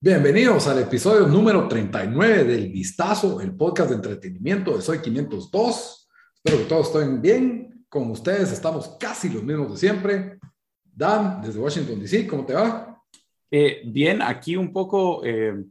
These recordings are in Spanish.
Bienvenidos al episodio número 39 del Vistazo, el podcast de entretenimiento de Soy 502. Espero que todos estén bien. Con ustedes estamos casi los mismos de siempre. Dan, desde Washington, D.C., ¿cómo te va? Eh, bien, aquí un poco eh,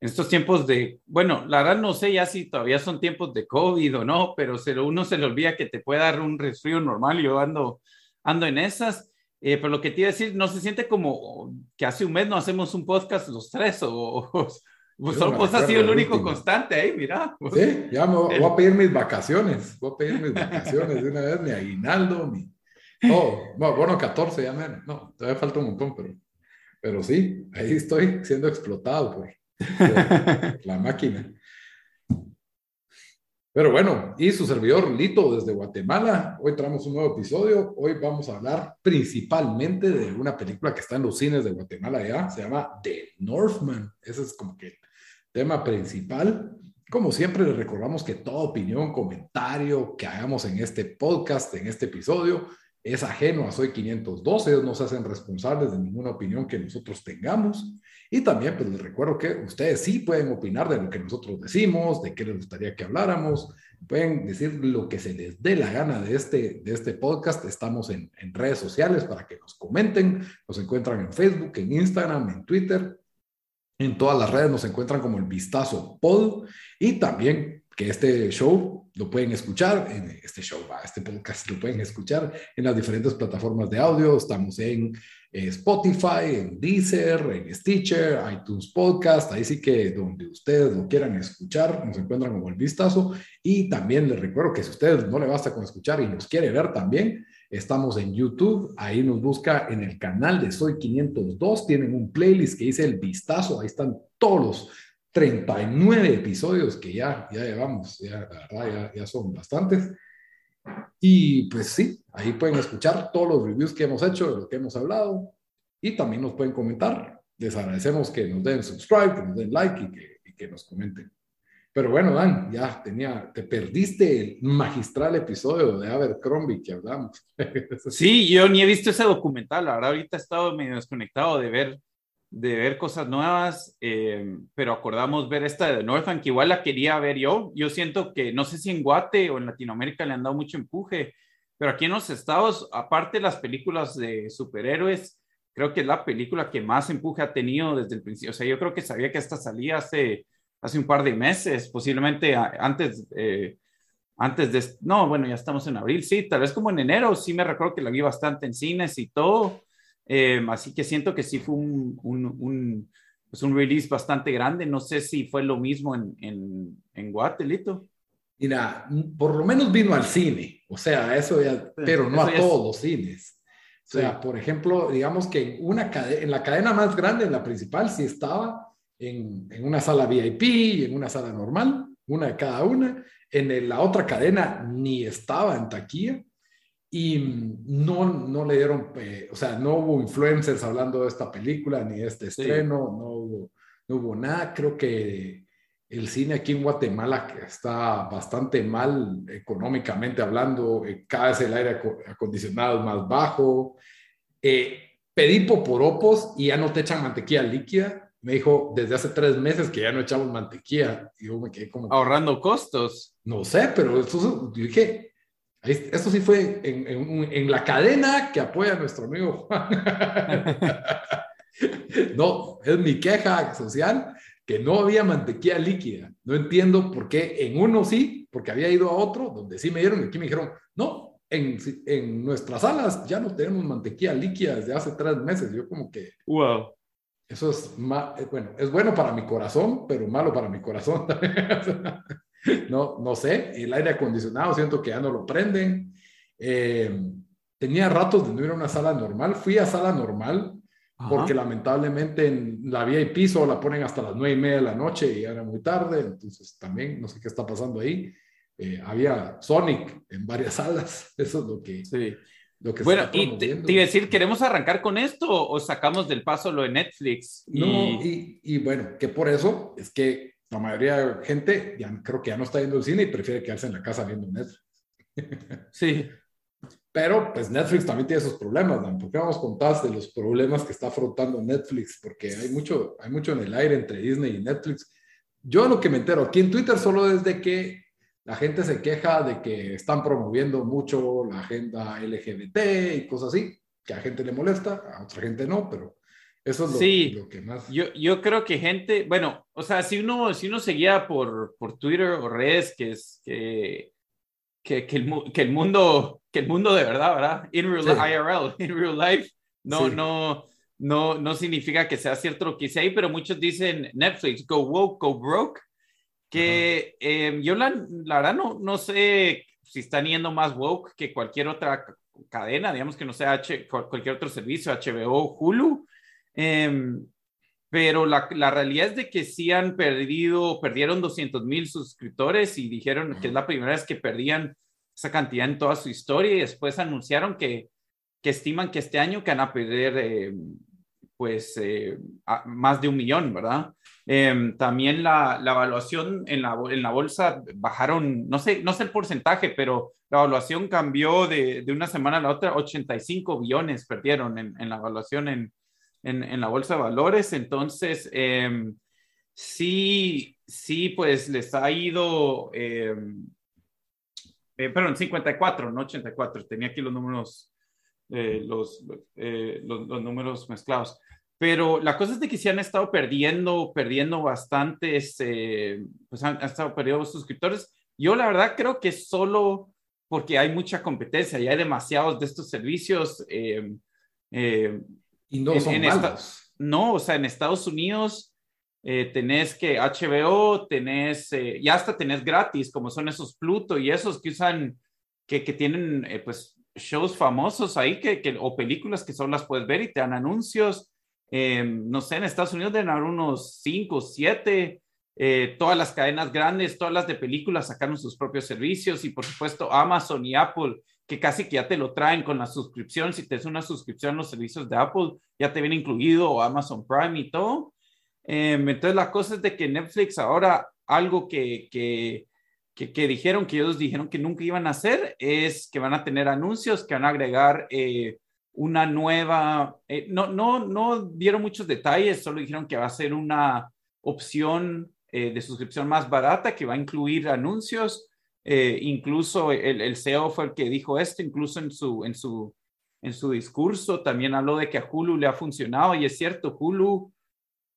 en estos tiempos de, bueno, la verdad no sé ya si todavía son tiempos de COVID o no, pero se lo, uno se le olvida que te puede dar un resfrío normal. Yo ando, ando en esas. Eh, pero lo que te iba a decir, no se siente como que hace un mes no hacemos un podcast los tres o, o pues, solo vos has sido el único constante ahí, mira. Sí, ya me voy, voy a pedir mis vacaciones, voy a pedir mis vacaciones de una vez, mi aguinaldo, mi... Oh, bueno, 14 ya, me... no, todavía falta un montón, pero, pero sí, ahí estoy siendo explotado por, por la máquina. Pero bueno, y su servidor Lito desde Guatemala. Hoy traemos un nuevo episodio. Hoy vamos a hablar principalmente de una película que está en los cines de Guatemala ya. Se llama The Northman. Ese es como que el tema principal. Como siempre, les recordamos que toda opinión, comentario que hagamos en este podcast, en este episodio, es ajeno a Soy 512. Ellos no se hacen responsables de ninguna opinión que nosotros tengamos. Y también, pues les recuerdo que ustedes sí pueden opinar de lo que nosotros decimos, de qué les gustaría que habláramos, pueden decir lo que se les dé la gana de este, de este podcast. Estamos en, en redes sociales para que nos comenten. Nos encuentran en Facebook, en Instagram, en Twitter. En todas las redes nos encuentran como el Vistazo Pod. Y también que este show lo pueden escuchar, en este show, este podcast lo pueden escuchar en las diferentes plataformas de audio. Estamos en Spotify, en Deezer, en Stitcher, iTunes Podcast, ahí sí que donde ustedes lo quieran escuchar, nos encuentran como el vistazo. Y también les recuerdo que si ustedes no le basta con escuchar y nos quiere ver también, estamos en YouTube, ahí nos busca en el canal de Soy 502, tienen un playlist que dice el vistazo, ahí están todos los 39 episodios que ya, ya llevamos, ya, ya son bastantes. Y pues sí, ahí pueden escuchar todos los reviews que hemos hecho, de lo que hemos hablado, y también nos pueden comentar. Les agradecemos que nos den subscribe, que nos den like y que, y que nos comenten. Pero bueno, Dan, ya tenía, te perdiste el magistral episodio de Abercrombie que hablamos. Sí, yo ni he visto ese documental, verdad ahorita he estado medio desconectado de ver, de ver cosas nuevas, eh, pero acordamos ver esta de The Northman, que igual la quería ver yo. Yo siento que, no sé si en Guate o en Latinoamérica le han dado mucho empuje, pero aquí en los estados, aparte de las películas de superhéroes, creo que es la película que más empuje ha tenido desde el principio. O sea, yo creo que sabía que esta salía hace, hace un par de meses, posiblemente antes, eh, antes de, no, bueno, ya estamos en abril, sí, tal vez como en enero, sí me recuerdo que la vi bastante en cines y todo. Eh, así que siento que sí fue un, un, un, pues un, release bastante grande. No sé si fue lo mismo en, en, en Guatelito. Mira, por lo menos vino al cine, o sea, eso ya, pero no a todos los cines. O sea, sí. por ejemplo, digamos que en, una en la cadena más grande, en la principal, sí estaba en, en, una sala VIP y en una sala normal, una de cada una. En el, la otra cadena ni estaba en taquilla y no, no le dieron, eh, o sea, no hubo influencers hablando de esta película ni de este estreno, sí. no, hubo, no hubo nada. Creo que el cine aquí en Guatemala está bastante mal económicamente hablando, eh, cada vez el aire acondicionado es más bajo. Eh, pedí poporopos y ya no te echan mantequilla líquida. Me dijo desde hace tres meses que ya no echamos mantequilla. Y yo me quedé como... Ahorrando costos. No sé, pero eso, yo dije, esto sí fue en, en, en, la cadena que apoya a nuestro amigo Juan. no, es mi queja social que no había mantequilla líquida. No entiendo por qué en uno sí, porque había ido a otro donde sí me dieron y aquí me dijeron, no, en, en nuestras salas ya no tenemos mantequilla líquida desde hace tres meses. Yo como que... Wow. Eso es, bueno, es bueno para mi corazón, pero malo para mi corazón. no, no sé, el aire acondicionado siento que ya no lo prenden Eh, tenía ratos de no ir a una sala normal. Fui a sala normal porque lamentablemente en la VIP solo la ponen hasta las nueve y media de la noche y era muy tarde. Entonces también no sé qué está pasando ahí. Eh, había Sonic en varias salas. Eso es lo que... Sí. Lo que bueno, y te, iba a decir, ¿queremos arrancar con esto o sacamos del paso lo de Netflix? No, y, y bueno, que por eso es que la mayoría de gente ya creo que ya no está yendo al cine y prefiere quedarse en la casa viendo Netflix. Sí. Pero pues Netflix también tiene esos problemas, Dan. ¿Por qué vamos contar de los problemas que está afrontando Netflix? Porque hay mucho, hay mucho en el aire entre Disney y Netflix. Yo lo que me entero aquí en Twitter solo es de que la gente se queja de que están promoviendo mucho la agenda LGBT y cosas así, que a gente le molesta, a otra gente no, pero eso es lo, sí, que más. Yo, yo creo que gente, bueno, o sea, si uno, si uno seguía por, por Twitter o redes, que es que, que, que, el, que el mundo, que el mundo de verdad, ¿verdad? In real, IRL, in real life, no, no, no, no significa que sea cierto lo que dice ahí, pero muchos dicen Netflix, go woke, go broke que eh, yo la, la, verdad no, no sé si están yendo más woke que cualquier otra cadena, digamos que no sea H, cualquier otro servicio, HBO, Hulu, em, pero la, la, realidad es de que sí han perdido, perdieron 200 mil suscriptores y dijeron que es la primera vez que perdían esa cantidad en toda su historia y después anunciaron que, que estiman que este año que van a perder em, pues eh, más de un millón, ¿verdad? Em, también la, la, evaluación en la, en la bolsa bajaron, no sé, no sé el porcentaje, pero la evaluación cambió de, de una semana a la otra, 85 billones perdieron en, en la evaluación en, en, la bolsa de valores. Entonces, em, sí, sí, pues les ha ido, eh, eh, perdón, 54, no 84, tenía aquí los números, eh, los, eh, los, los números mezclados. Pero la cosa es de que sí han estado perdiendo, perdiendo bastantes, eh, pues han, estado perdiendo suscriptores. Yo la verdad creo que solo porque hay mucha competencia y hay demasiados de estos servicios. Eh, eh, y no son malos. no, o sea, en Estados Unidos tenés que HBO, tenés, ya hasta tenés gratis, como son esos Pluto y esos que usan, que, que tienen pues shows famosos ahí que, que, o películas que solo las puedes ver y te dan anuncios. Em, no sé, en Estados Unidos deben haber unos 5, 7, eh, todas las cadenas grandes, todas las de películas sacaron sus propios servicios y por supuesto Amazon y Apple, que casi que ya te lo traen con la suscripción. Si te es una suscripción los servicios de Apple, ya te viene incluido Amazon Prime y todo. Em, entonces la cosa es de que Netflix ahora algo que, que, que, dijeron, que ellos dijeron que nunca iban a hacer, es que van a tener anuncios, que van a agregar... Eh, una nueva, eh, no, no, no dieron muchos detalles, solo dijeron que va a ser una opción eh, de suscripción más barata que va a incluir anuncios. Eh, incluso el, el, CEO fue el que dijo esto, incluso en su, en, su, en su discurso también habló de que a Hulu le ha funcionado y es cierto, Hulu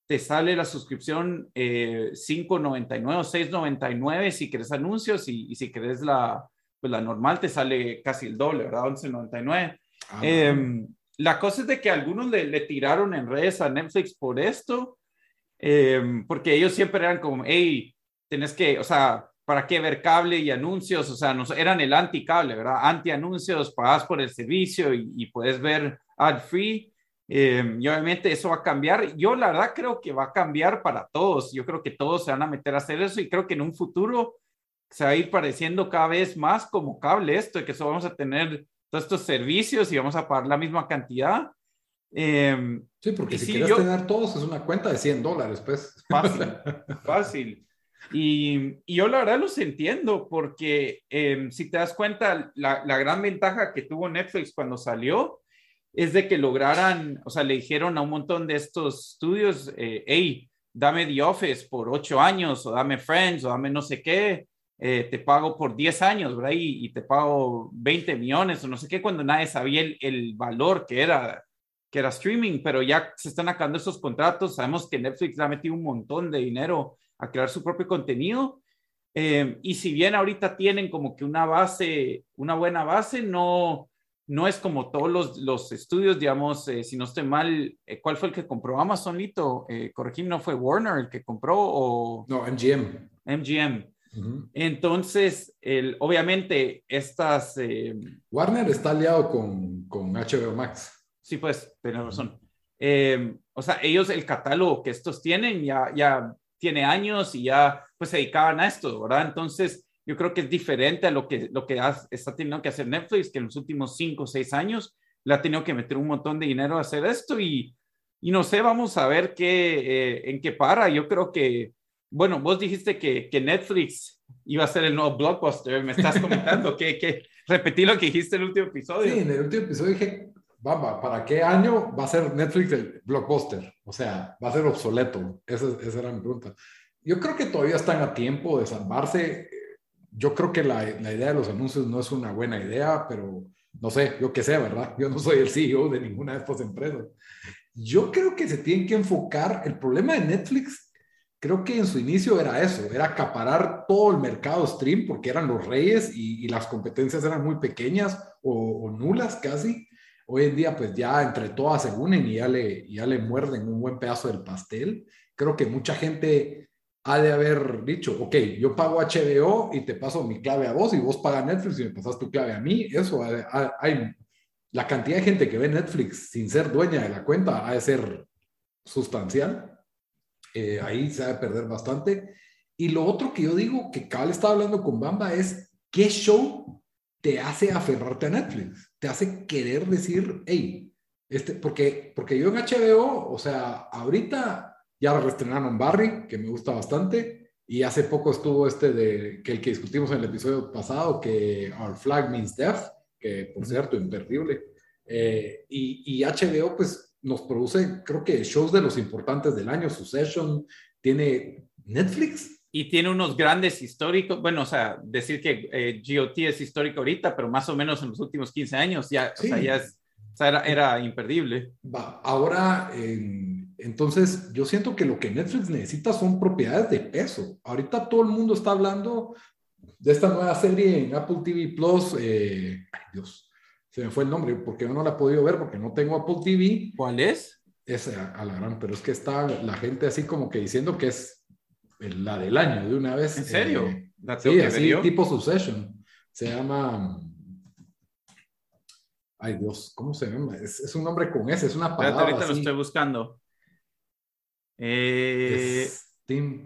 te sale la suscripción 5.99 o 6.99 si querés anuncios y, y si querés la, pues la normal te sale casi el doble, ¿verdad? 11.99. Ah, em, la cosa es de que algunos le, le, tiraron en redes a Netflix por esto, em, porque ellos siempre eran como, hey, tenés que, o sea, ¿para qué ver cable y anuncios? O sea, nos, eran el anti-cable, ¿verdad? Anti-anuncios, pagas por el servicio y, puedes ver ad-free. Em, y obviamente eso va a cambiar. Yo la verdad creo que va a cambiar para todos. Yo creo que todos se van a meter a hacer eso y creo que en un futuro se va a ir pareciendo cada vez más como cable esto, de que eso vamos a tener todos estos servicios y vamos a pagar la misma cantidad. Em, sí, porque si quieres tener todos es una cuenta de 100 dólares, pues. Fácil, fácil. Y, y, yo la verdad los entiendo porque em, si te das cuenta, la, la, gran ventaja que tuvo Netflix cuando salió es de que lograran, o sea, le dijeron a un montón de estos estudios, eh, hey, dame The Office por ocho años o dame Friends o dame no sé qué. Eh, te pago por 10 años, ¿verdad? Y, te pago 20 millones o no sé qué, cuando nadie sabía el, el, valor que era, que era streaming, pero ya se están acabando esos contratos, sabemos que Netflix ha metido un montón de dinero a crear su propio contenido, eh, y si bien ahorita tienen como que una base, una buena base, no, no es como todos los, los estudios, digamos, eh, si no estoy mal, ¿cuál fue el que compró Amazon, Lito? Eh, ¿no fue Warner el que compró o...? No, MGM. MGM. Entonces, el, obviamente, estas... Eh, Warner está aliado con, con HBO Max. Sí, pues, tienes razón. Eh, o sea, ellos, el catálogo que estos tienen, ya, ya tiene años y ya pues se dedicaban a esto, ¿verdad? Entonces, yo creo que es diferente a lo que, lo que está teniendo que hacer Netflix, que en los últimos cinco o seis años le ha tenido que meter un montón de dinero a hacer esto y, y no sé, vamos a ver qué, eh, en qué para. Yo creo que, bueno, vos dijiste que, que Netflix iba a ser el nuevo blockbuster, me estás comentando que, que repetí lo que dijiste en el último episodio. Sí, en el último episodio dije, Bamba, ¿para qué año va a ser Netflix el blockbuster? O sea, va a ser obsoleto. Esa, esa era mi pregunta. Yo creo que todavía están a tiempo de salvarse. Yo creo que la, la, idea de los anuncios no es una buena idea, pero no sé, yo qué sé, ¿verdad? Yo no soy el CEO de ninguna de estas empresas. Yo creo que se tienen que enfocar. El problema de Netflix, creo que en su inicio era eso, era acaparar todo el mercado stream porque eran los reyes y, y las competencias eran muy pequeñas o, o nulas casi Hoy en día, pues ya entre todas se unen y ya le, ya le muerden un buen pedazo del pastel. Creo que mucha gente ha de haber dicho, ok, yo pago HBO y te paso mi clave a vos y vos pagas Netflix y me pasas tu clave a mí. Eso hay, la cantidad de gente que ve Netflix sin ser dueña de la cuenta ha de ser sustancial. Eh, ahí se ha de perder bastante. Y lo otro que yo digo que Cal estaba hablando con Bamba es, ¿qué show te hace aferrarte a Netflix? te hace querer decir, hey, este, porque, porque yo en HBO, o sea, ahorita ya reestrenaron Barry, que me gusta bastante, y hace poco estuvo este de, que el que discutimos en el episodio pasado, que Our Flag Means Death, que por cierto, imperdible. Eh, y, y, HBO, pues, nos produce, creo que shows de los importantes del año, Succession, tiene Netflix, y tiene unos grandes históricos, bueno, o sea, decir que eh, GOT es histórico ahorita, pero más o menos en los últimos 15 años ya, o sea, ya es, o sea, era, era, imperdible. Va, ahora, entonces, yo siento que lo que Netflix necesita son propiedades de peso. Ahorita todo el mundo está hablando de esta nueva serie en Apple TV Plus. Eh, ay, Dios, se me fue el nombre porque yo no la he podido ver porque no tengo Apple TV. ¿Cuál es? Esa, a la gran, pero es que está la gente así como que diciendo que es la del año de una vez. ¿En serio? Eh, sí, así tipo Succession. Se llama... Ay Dios, ¿cómo se llama? Es, un nombre con S, es una palabra. ahorita lo estoy buscando. Eh...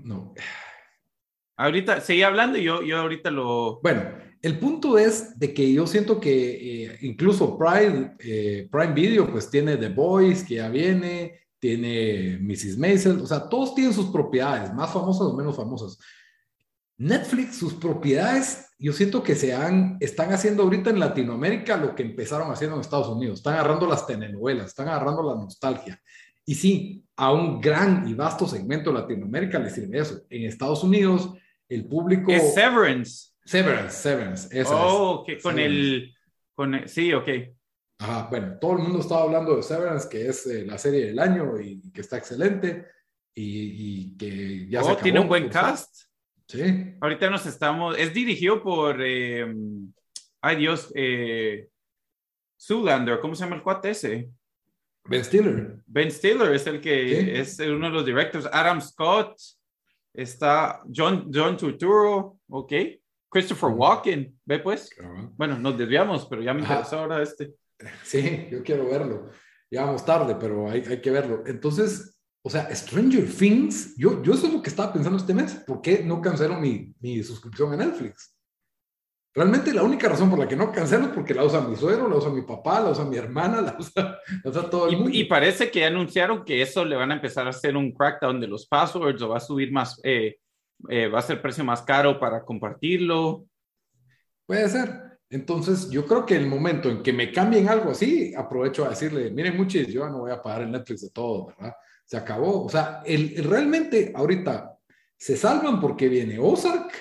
no. Ahorita, seguí hablando y yo, yo ahorita lo... Bueno, el punto es de que yo siento que eh, incluso Prime, eh, Prime Video pues tiene The Boys que ya viene, tiene Mrs. Maisel, o sea, todos tienen sus propiedades, más famosas o menos famosas. Netflix, sus propiedades, yo siento que se han, están haciendo ahorita en Latinoamérica lo que empezaron haciendo en Estados Unidos. Están agarrando las telenovelas, están agarrando la nostalgia. Y sí, a un gran y vasto segmento de Latinoamérica le sirve eso. En Estados Unidos, el público... Es Severance. Severance, Severance. oh, que con el... Con sí, ok. Ajá, bueno, todo el mundo estaba hablando de Severance, que es eh, la serie del año y, que está excelente y, que ya se oh, acabó, tiene un buen cast. Sí. Ahorita nos estamos, es dirigido por, eh, ay Dios, eh, Zoolander, ¿cómo se llama el cuate ese? Ben Stiller. Ben Stiller es el que es uno de los directores. Adam Scott, está John, John Turturro, ok. Christopher Walken, ve pues. Bueno, nos desviamos, pero ya me interesó ahora este. Sí, yo quiero verlo. Ya vamos tarde, pero hay, hay, que verlo. Entonces, o sea, Stranger Things, yo, yo eso es lo que estaba pensando este mes. ¿Por qué no cancelo mi, mi suscripción a Netflix? Realmente la única razón por la que no cancelo es porque la usa mi suegro, la usa mi papá, la usa mi hermana, la usa, todo el y, mundo. Y parece que anunciaron que eso le van a empezar a hacer un crackdown de los passwords o va a subir más, eh, eh, va a ser precio más caro para compartirlo. Puede ser. Entonces, yo creo que el momento en que me cambien algo así, aprovecho a decirle, miren muchis, yo no voy a pagar el Netflix de todo, ¿verdad? Se acabó. O sea, el, realmente ahorita se salvan porque viene Ozark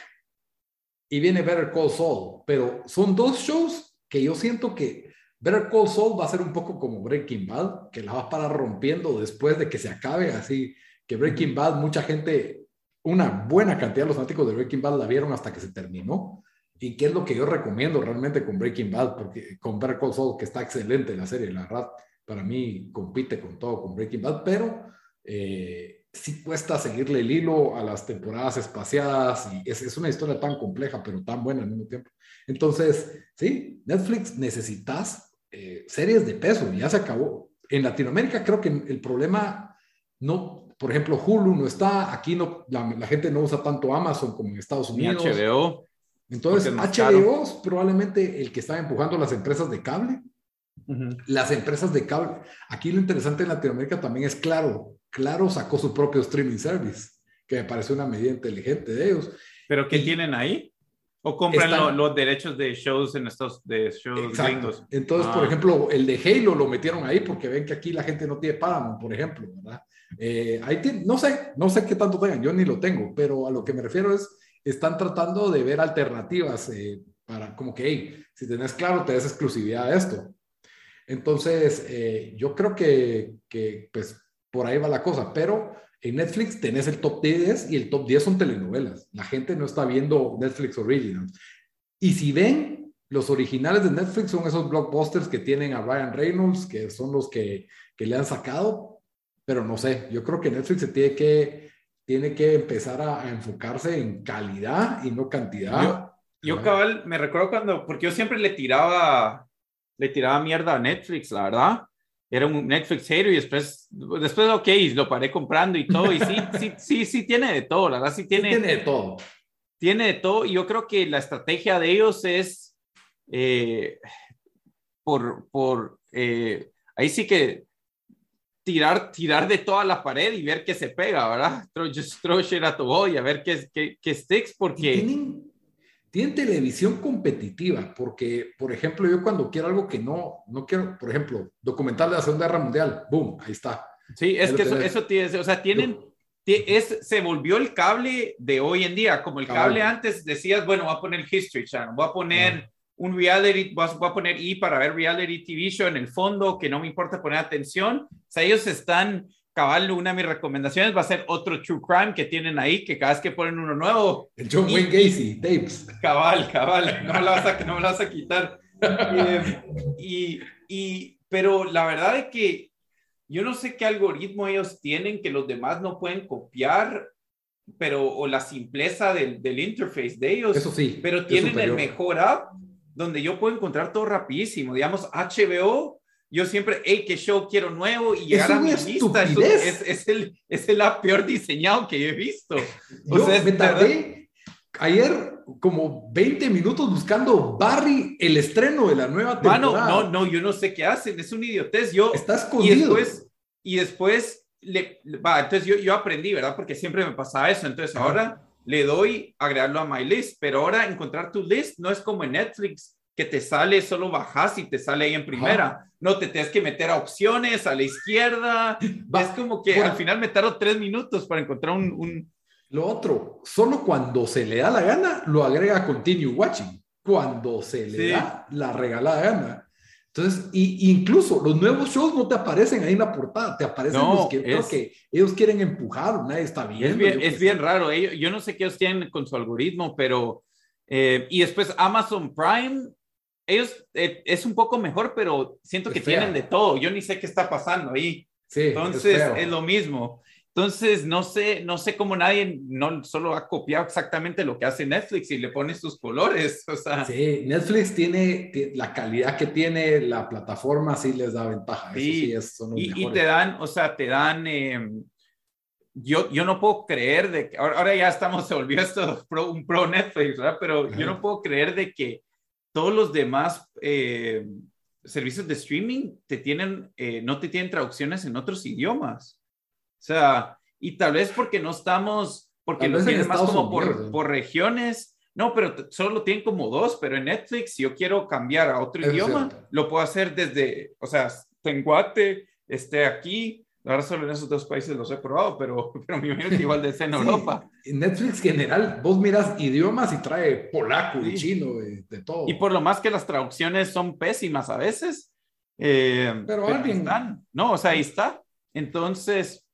y viene Better Call Saul, pero son dos shows que yo siento que Better Call Saul va a ser un poco como Breaking Bad, que la va a parar rompiendo después de que se acabe, así que Breaking Bad, mucha gente, una buena cantidad de los fanáticos de Breaking Bad la vieron hasta que se terminó y qué es lo que yo recomiendo realmente con Breaking Bad, porque con Better Call Saul, que está excelente la serie, la verdad, para mí compite con todo con Breaking Bad, pero eh, sí cuesta seguirle el hilo a las temporadas espaciadas y es, es, una historia tan compleja, pero tan buena al mismo tiempo. Entonces, sí, Netflix necesitas eh, series de peso, ya se acabó. En Latinoamérica creo que el problema no, por ejemplo, Hulu no está, aquí no, la, la gente no usa tanto Amazon como en Estados Unidos. Ni HBO. Entonces, HBO es probablemente el que está empujando las empresas de cable. Uh -huh. Las empresas de cable. Aquí lo interesante en Latinoamérica también es claro. Claro sacó su propio streaming service, que me parece una medida inteligente de ellos. ¿Pero qué y tienen ahí? ¿O compran están, lo, los derechos de shows en estos de shows exacto. gringos? Entonces, ah. por ejemplo, el de Halo lo metieron ahí porque ven que aquí la gente no tiene Paramount, por ejemplo, ¿verdad? Eh, ahí tiene, no sé, no sé qué tanto tengan, yo ni lo tengo, pero a lo que me refiero es, están tratando de ver alternativas eh, para como que, si tenés claro, te des exclusividad a esto. Entonces, eh, yo creo que, que, pues, por ahí va la cosa, pero en Netflix tenés el top 10 y el top 10 son telenovelas. La gente no está viendo Netflix Originals. Y si ven, los originales de Netflix son esos blockbusters que tienen a Ryan Reynolds, que son los que, que le han sacado, pero no sé, yo creo que Netflix se tiene que, tiene que empezar a, a enfocarse en calidad y no cantidad. Yo, yo cabal, me recuerdo cuando, porque yo siempre le tiraba, le tiraba mierda a Netflix, la verdad era un Netflix hater y después, después, ok, lo paré comprando y todo, y sí, sí, sí, sí tiene de todo, la verdad, sí tiene, sí tiene de todo. Tiene de todo, y yo creo que la estrategia de ellos es, eh, por, por eh, ahí sí que tirar, tirar de toda la pared y ver qué se pega, ¿verdad? Throw, just throw shit at the wall y a ver qué, qué, qué sticks, porque... Tienen, tienen televisión competitiva, porque, por ejemplo, yo cuando quiero algo que no, no quiero, por ejemplo, documental de la Segunda Guerra Mundial, boom, ahí está. Sí, es que eso, eso tiene, o sea, tienen, es, se volvió el cable de hoy en día, como el cable, cable antes decías, bueno, voy a poner History Channel, voy a poner. Un reality, voy a poner I para ver reality TV show en el fondo, que no me importa poner atención, o sea, ellos están cabal, una de mis recomendaciones va a ser otro True Crime que tienen ahí, que cada vez que ponen uno nuevo. El John Wayne Gacy, tapes. Cabal, cabal, no me la vas a, no me la vas a quitar. eh, y, y, pero la verdad es que yo no sé qué algoritmo ellos tienen que los demás no pueden copiar, pero, o la simpleza del, del interface de ellos. Eso sí. Pero tienen el mejor app donde yo puedo encontrar todo rapidísimo. Digamos, HBO yo siempre, hey, qué show quiero nuevo y llegar a mi lista. Eso es, es, el, es el peor diseñado que he visto. O Yo sea, me tardé ayer como 20 minutos buscando Barry, el estreno de la nueva temporada. Mano, no, no, yo no sé qué hacen, es un idiotez. Yo, Está escondido. Y después, y después le, va, entonces yo, yo aprendí, ¿verdad? Porque siempre me pasaba eso. Entonces ahora le doy agregarlo a my list, pero ahora encontrar tu list no es como en Netflix que te sale, solo bajas y te sale ahí en primera. Ajá. No te tienes que meter a opciones, a la izquierda. Va, es como que bueno, al final me tardo tres minutos para encontrar un, un, Lo otro, solo cuando se le da la gana, lo agrega a Continue Watching. Cuando se le sí. da la regalada gana. Entonces, y, incluso los nuevos shows no te aparecen ahí en la portada, te aparecen no, los que, es, que ellos quieren empujar, nadie está viendo. Es bien, es bien raro, ellos, yo no sé qué ellos tienen con su algoritmo, pero... Eh, y después Amazon Prime ellos eh, es un poco mejor, pero siento que tienen de todo. Yo ni sé qué está pasando ahí. Sí, Entonces es, es, lo mismo. Entonces no sé, no sé cómo nadie no solo ha copiado exactamente lo que hace Netflix y le pone sus colores. O sea, sí, Netflix tiene, tiene la calidad que tiene la plataforma, sí les da ventaja. Sí, sí es, son y, y, te dan, o sea, te dan. Eh, yo, yo no puedo creer de que ahora, ahora ya estamos, se volvió esto pro, un pro Netflix, ¿verdad? Pero Ajá. yo no puedo creer de que todos los demás eh, servicios de streaming te tienen, eh, no te tienen traducciones en otros idiomas. O sea, y tal vez porque no estamos, porque lo tienen más como por, ¿eh? por, regiones. No, pero solo lo tienen como dos, pero en Netflix, si yo quiero cambiar a otro es idioma, cierto. lo puedo hacer desde, o sea, Tenguate, esté aquí, Ahora solo en esos dos países los he probado, pero, pero me imagino que igual de en sí, Europa. En Netflix general, vos miras idiomas y trae polaco sí. y chino, de, de, todo. Y por lo más que las traducciones son pésimas a veces. Eh, pero, pero alguien... Están. No, o sea, ahí está. Entonces,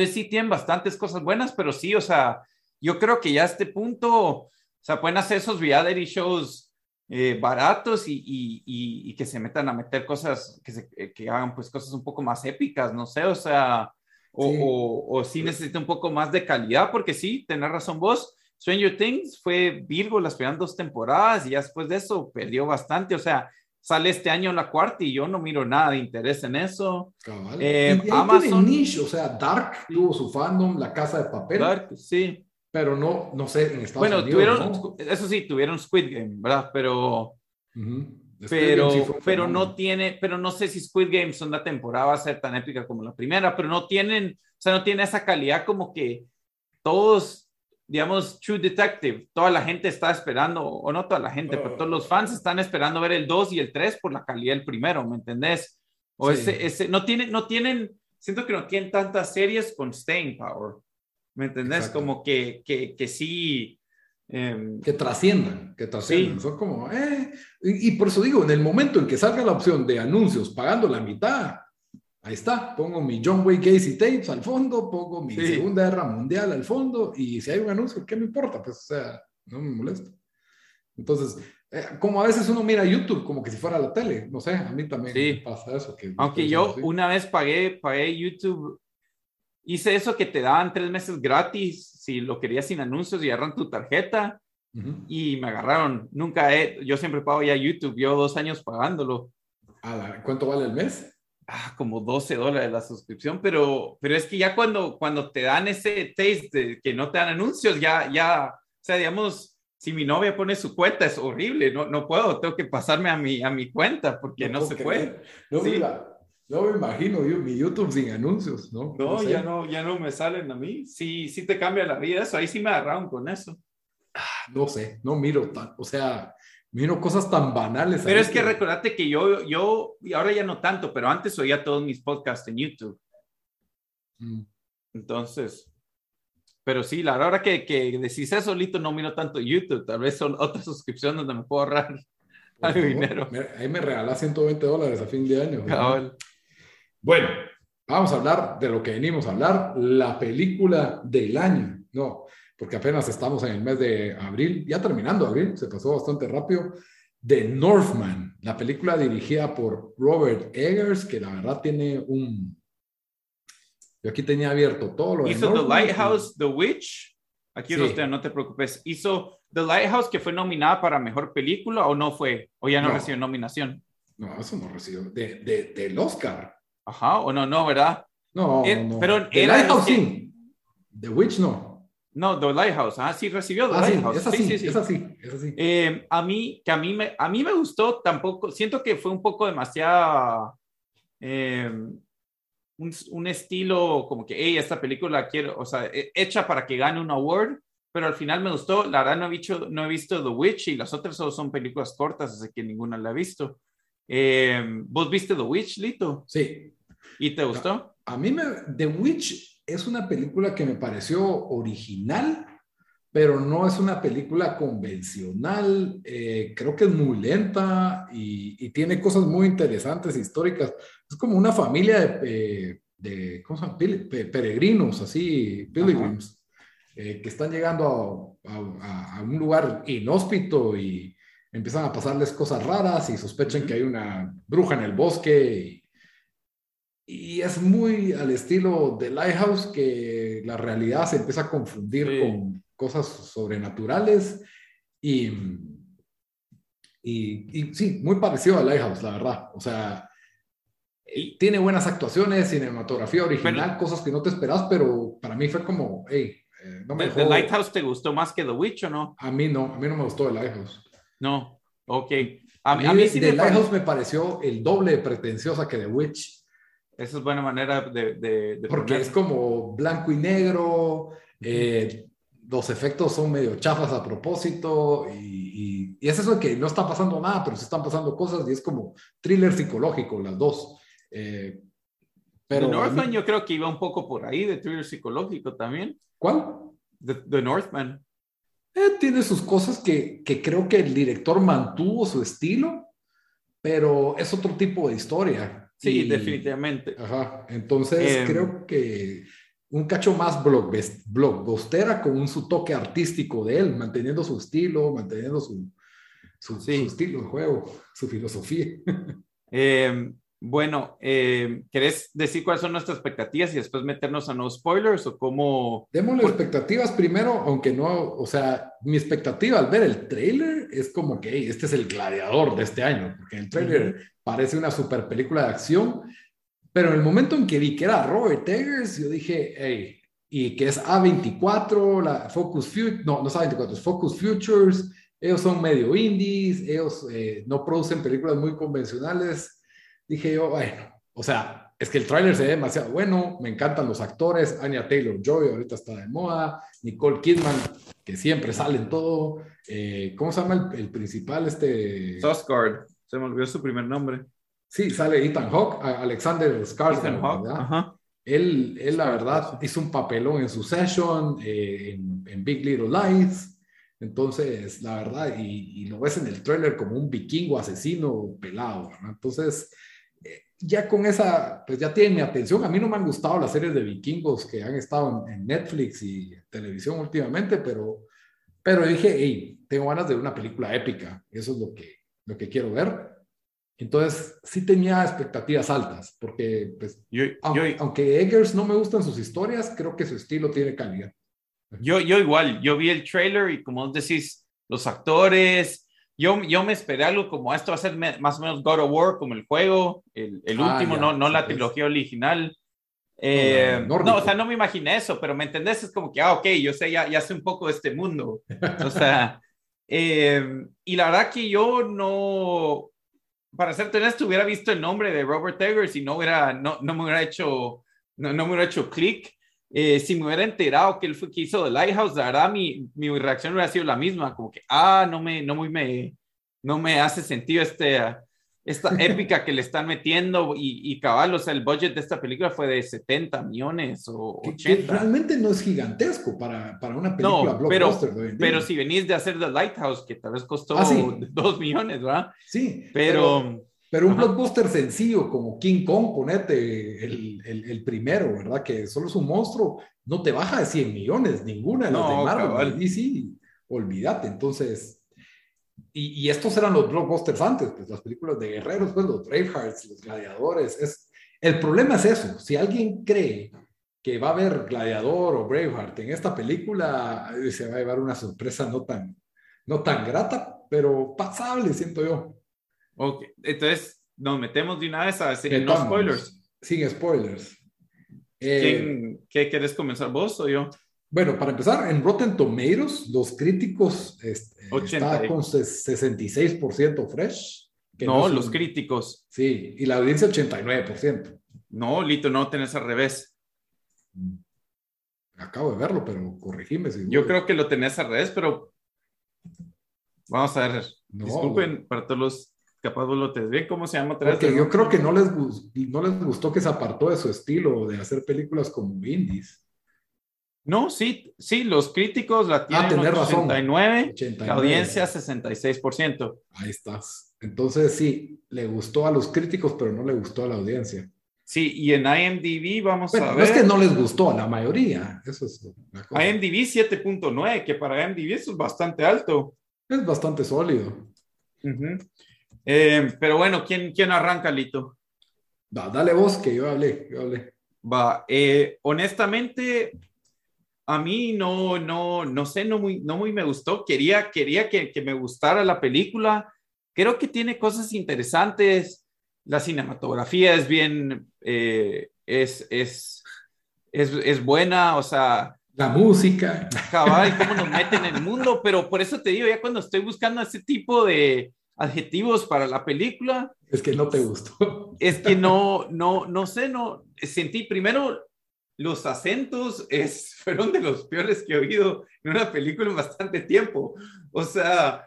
entonces sí tienen bastantes cosas buenas, pero sí, o sea, yo creo que ya a este punto, o sea, pueden hacer esos reality shows eh, baratos y, y, y, y, que se metan a meter cosas, que, se, eh, que hagan pues cosas un poco más épicas, no sé, o sea, o, sí. o, o sí necesita un poco más de calidad, porque sí, tenés razón vos. Stranger Things fue Virgo las primeras dos temporadas y ya después de eso perdió bastante. O sea, sale este año la cuarta y yo no miro nada de interés en eso. Eh, Amazon. Niche, o sea, Dark tuvo su fandom, La Casa de Papel. Dark, sí. Pero no, no sé, en Estados bueno, Unidos. Tuvieron, ¿no? Eso sí, tuvieron Squid Game, ¿verdad? Pero. Uh -huh. Pero, sí pero no tiene, pero no sé si Squid Game segunda temporada va a ser tan épica como la primera, pero no tienen, o sea, no tiene esa calidad como que todos, digamos, True Detective, toda la gente está esperando, o no toda la gente, oh. pero todos los fans están esperando ver el 2 y el 3 por la calidad del primero, ¿me entendés? O sí. ese, ese, no tienen, no tienen, siento que no tienen tantas series con staying power, ¿me entendés? Exacto. Como que, que, que sí eh, que trasciendan, que trasciendan. Sí. Son como, eh, y, y, por eso digo, en el momento en que salga la opción de anuncios pagando la mitad, ahí está, pongo mi John Wayne Gacy tapes al fondo, pongo mi sí. Segunda Guerra Mundial al fondo, y si hay un anuncio, ¿qué me importa? Pues, o sea, no me molesta. Entonces, eh, como a veces uno mira YouTube como que si fuera la tele, no sé, a mí también sí. pasa eso. Que Aunque yo así. una vez pagué, pagué YouTube, hice eso que te daban tres meses gratis si lo querías sin anuncios y agarran tu tarjeta uh -huh. y me agarraron. Nunca he, yo siempre pago ya YouTube, yo dos años pagándolo. ¿Cuánto vale el mes? Ah, como 12 dólares la suscripción, pero, pero es que ya cuando, cuando te dan ese taste de que no te dan anuncios, ya, ya, o sea, digamos, si mi novia pone su cuenta es horrible, no, no puedo, tengo que pasarme a mi, a mi cuenta porque no, no se puede. No, sí. No me imagino yo, mi YouTube sin anuncios, ¿no? No, no sé. ya no, ya no me salen a mí. Sí, sí te cambia la vida eso. Ahí sí me agarraron con eso. Ah, no sé, no miro tan, o sea, miro cosas tan banales. Pero es que, que recordate que yo, yo, y ahora ya no tanto, pero antes oía todos mis podcasts en YouTube. Mm. Entonces, pero sí, la hora que, que decís eso, solito no miro tanto YouTube. Tal vez son otras suscripciones donde me puedo ahorrar algo dinero. Me, ahí me regalás 120 dólares a fin de año. ¿no? Bueno, vamos a hablar de lo que venimos a hablar, la película del año. No, porque apenas estamos en el mes de abril, ya terminando abril, se pasó bastante rápido. The Northman, la película dirigida por Robert Eggers, que la verdad tiene un... Yo aquí tenía abierto todo lo Hizo The Lighthouse, The Witch. Aquí sí. usted, no te preocupes. Hizo The Lighthouse, que fue nominada para Mejor Película, o no fue, o ya no, no. recibió nominación. No, eso no recibió. De, de, del Oscar. Ajá, o no, no, ¿verdad? No, eh, no. Pero The Lighthouse sí. The Witch no. No, The Lighthouse, ah, sí recibió The ah, Lighthouse. Sí, es así, sí, sí, es así, es así. Eh, a mí, que a mí me, a mí me gustó tampoco, siento que fue un poco demasiado, eh, un, un, estilo como que, hey, esta película quiero, o sea, hecha para que gane un award, pero al final me gustó, la verdad no he visto, no he visto The Witch y las otras solo son películas cortas, así que ninguna la he visto. Eh, ¿Vos viste The Witch, Lito? Sí. ¿Y te gustó? A, a mí me, The Witch es una película que me pareció original, pero no es una película convencional. Eh, creo que es muy lenta y, y, tiene cosas muy interesantes, históricas. Es como una familia de, eh, de ¿cómo se llama? peregrinos, así, pilgrims, eh, que están llegando a, a, a, un lugar inhóspito y empiezan a pasarles cosas raras y sospechan que hay una bruja en el bosque. Y, y, es muy al estilo de Lighthouse, que la realidad se empieza a confundir sí. con cosas sobrenaturales. Y, y, y, sí, muy parecido a Lighthouse, la verdad. O sea, tiene buenas actuaciones, cinematografía original, pero, cosas que no te esperas, pero para mí fue como, hey, eh, no me ¿The, Lighthouse te gustó más que The Witch o no? A mí no, a mí no me gustó The Lighthouse. No, ok. A, a mí, sí The Lighthouse me pareció el doble de pretenciosa que The Witch. Esa es buena manera de... de, de Porque poner. es como blanco y negro, eh, los efectos son medio chafas a propósito y, y, y, es eso de que no está pasando nada, pero se están pasando cosas y es como thriller psicológico las dos. Eh, pero The Northman mí... yo creo que iba un poco por ahí de thriller psicológico también. ¿Cuál? The, The Northman. Eh, tiene sus cosas que, que, creo que el director mantuvo su estilo, pero es otro tipo de historia. Sí, y, definitivamente. Ajá, entonces eh, creo que un cacho más blockbustera con un, su toque artístico de él, manteniendo su estilo, manteniendo su, su, sí. su estilo de juego, su filosofía. Eh, Bueno, eh, ¿querés decir cuáles son nuestras expectativas y después meternos a no spoilers o cómo? Démosle expectativas primero, aunque no, o sea, mi expectativa al ver el trailer es como que este es el gladiador de este año, porque el trailer parece una super película de acción, pero en el momento en que vi que era Robert Eggers, yo dije, hey, y que es A24, la Focus Future, no, no es A24, es Focus Futures, ellos son medio indies, ellos eh, no producen películas muy convencionales dije yo, bueno, o sea, es que el tráiler se ve demasiado bueno, me encantan los actores, Anya Taylor-Joy ahorita está de moda, Nicole Kidman, que siempre sale en todo, eh, ¿cómo se llama el, principal? Este... Susgard, se me olvidó su primer nombre. Sí, sale Ethan Hawke, Alexander Skarsgård, ¿verdad? Él, él, la verdad, hizo un papelón en Succession, eh, en, en, Big Little Lies. Entonces, la verdad, y, y, lo ves en el trailer como un vikingo asesino pelado, ¿verdad? Entonces, ya con esa, pues ya tiene mi atención. A mí no me han gustado las series de vikingos que han estado en, Netflix y televisión últimamente, pero, pero dije, hey, tengo ganas de una película épica. Eso es lo que, lo que quiero ver. Entonces, sí tenía expectativas altas, porque, pues, aunque, Eggers no me gustan sus historias, creo que su estilo tiene calidad. Yo, yo igual, yo vi el trailer y como decís, los actores, yo, yo me esperé algo como esto va a ser más o menos God of War, como el juego, el, el ah, último, no, no la trilogía original. Eh, no, o sea, no me imaginé eso, pero ¿me entendés? Es como que, ah, ok, yo sé, ya, ya sé un poco de este mundo. O sea, eh, y la verdad que yo no, para ser honesto, hubiera visto el nombre de Robert Eggers y no, hubiera, no, no me hubiera hecho, no, no me hubiera hecho clic. Eh, si me hubiera enterado que él fue que hizo The Lighthouse, la verdad mi, mi reacción hubiera sido la misma, como que, ah, no me, no muy me, no me hace sentido este, esta épica que le están metiendo y, y cabal, o sea, el budget de esta película fue de 70 millones o 80. realmente no es gigantesco para, para una película no, blockbuster. Pero, pero si venís de hacer The Lighthouse, que tal vez costó 2 ah, millones, ¿verdad? Sí. pero pero un blockbuster sencillo como King Kong, ponete el, el, primero, ¿verdad? Que solo es un monstruo, no te baja de 100 millones, ninguna de las de Marvel, sí, olvídate. Entonces, y, y, estos eran los blockbusters antes, pues las películas de guerreros, pues los Bravehearts, los gladiadores. Es, el problema es eso, si alguien cree que va a haber gladiador o Braveheart en esta película, se va a llevar una sorpresa no tan, no tan grata, pero pasable, siento yo. Ok, entonces nos metemos de una vez a decir no spoilers. Sin spoilers. Eh, ¿Qué quieres comenzar vos o yo? Bueno, para empezar, en Rotten Tomatoes, los críticos este, están con 66% fresh. no, los críticos. Sí, y la audiencia 89%. No, Lito, no tenés al revés. Mm. Acabo de verlo, pero corregime. Si Yo creo que lo tenés al revés, pero vamos a ver. Disculpen para todos los capaz vos lo bien, ¿cómo se llama? Porque yo creo que no les, no les gustó que se apartó de su estilo de hacer películas como indies. No, sí, sí, los críticos la tienen ah, 89, la audiencia 66%. Ahí estás. Entonces sí, le gustó a los críticos, pero no le gustó a la audiencia. Sí, y en IMDb vamos a ver. No es que no les gustó a la mayoría, eso es IMDb 7.9, que para IMDb eso es bastante alto. Es bastante sólido. Eh, pero bueno, ¿quién, ¿quién arranca, Lito? Va, dale vos, que yo hablé, yo hablé. Va, eh, honestamente, a mí no, no, no sé, no muy, no muy me gustó. Quería, quería que, que me gustara la película. Creo que tiene cosas interesantes. La cinematografía es bien, eh, es, es, es, es buena, o sea, la música. Cabal, cómo nos meten en el mundo, pero por eso te digo, ya cuando estoy buscando ese tipo de, adjetivos para la película. Es que no te gustó. Es que no, no, no sé, no, sentí primero los acentos es, fueron de los peores que he oído en una película en bastante tiempo. O sea,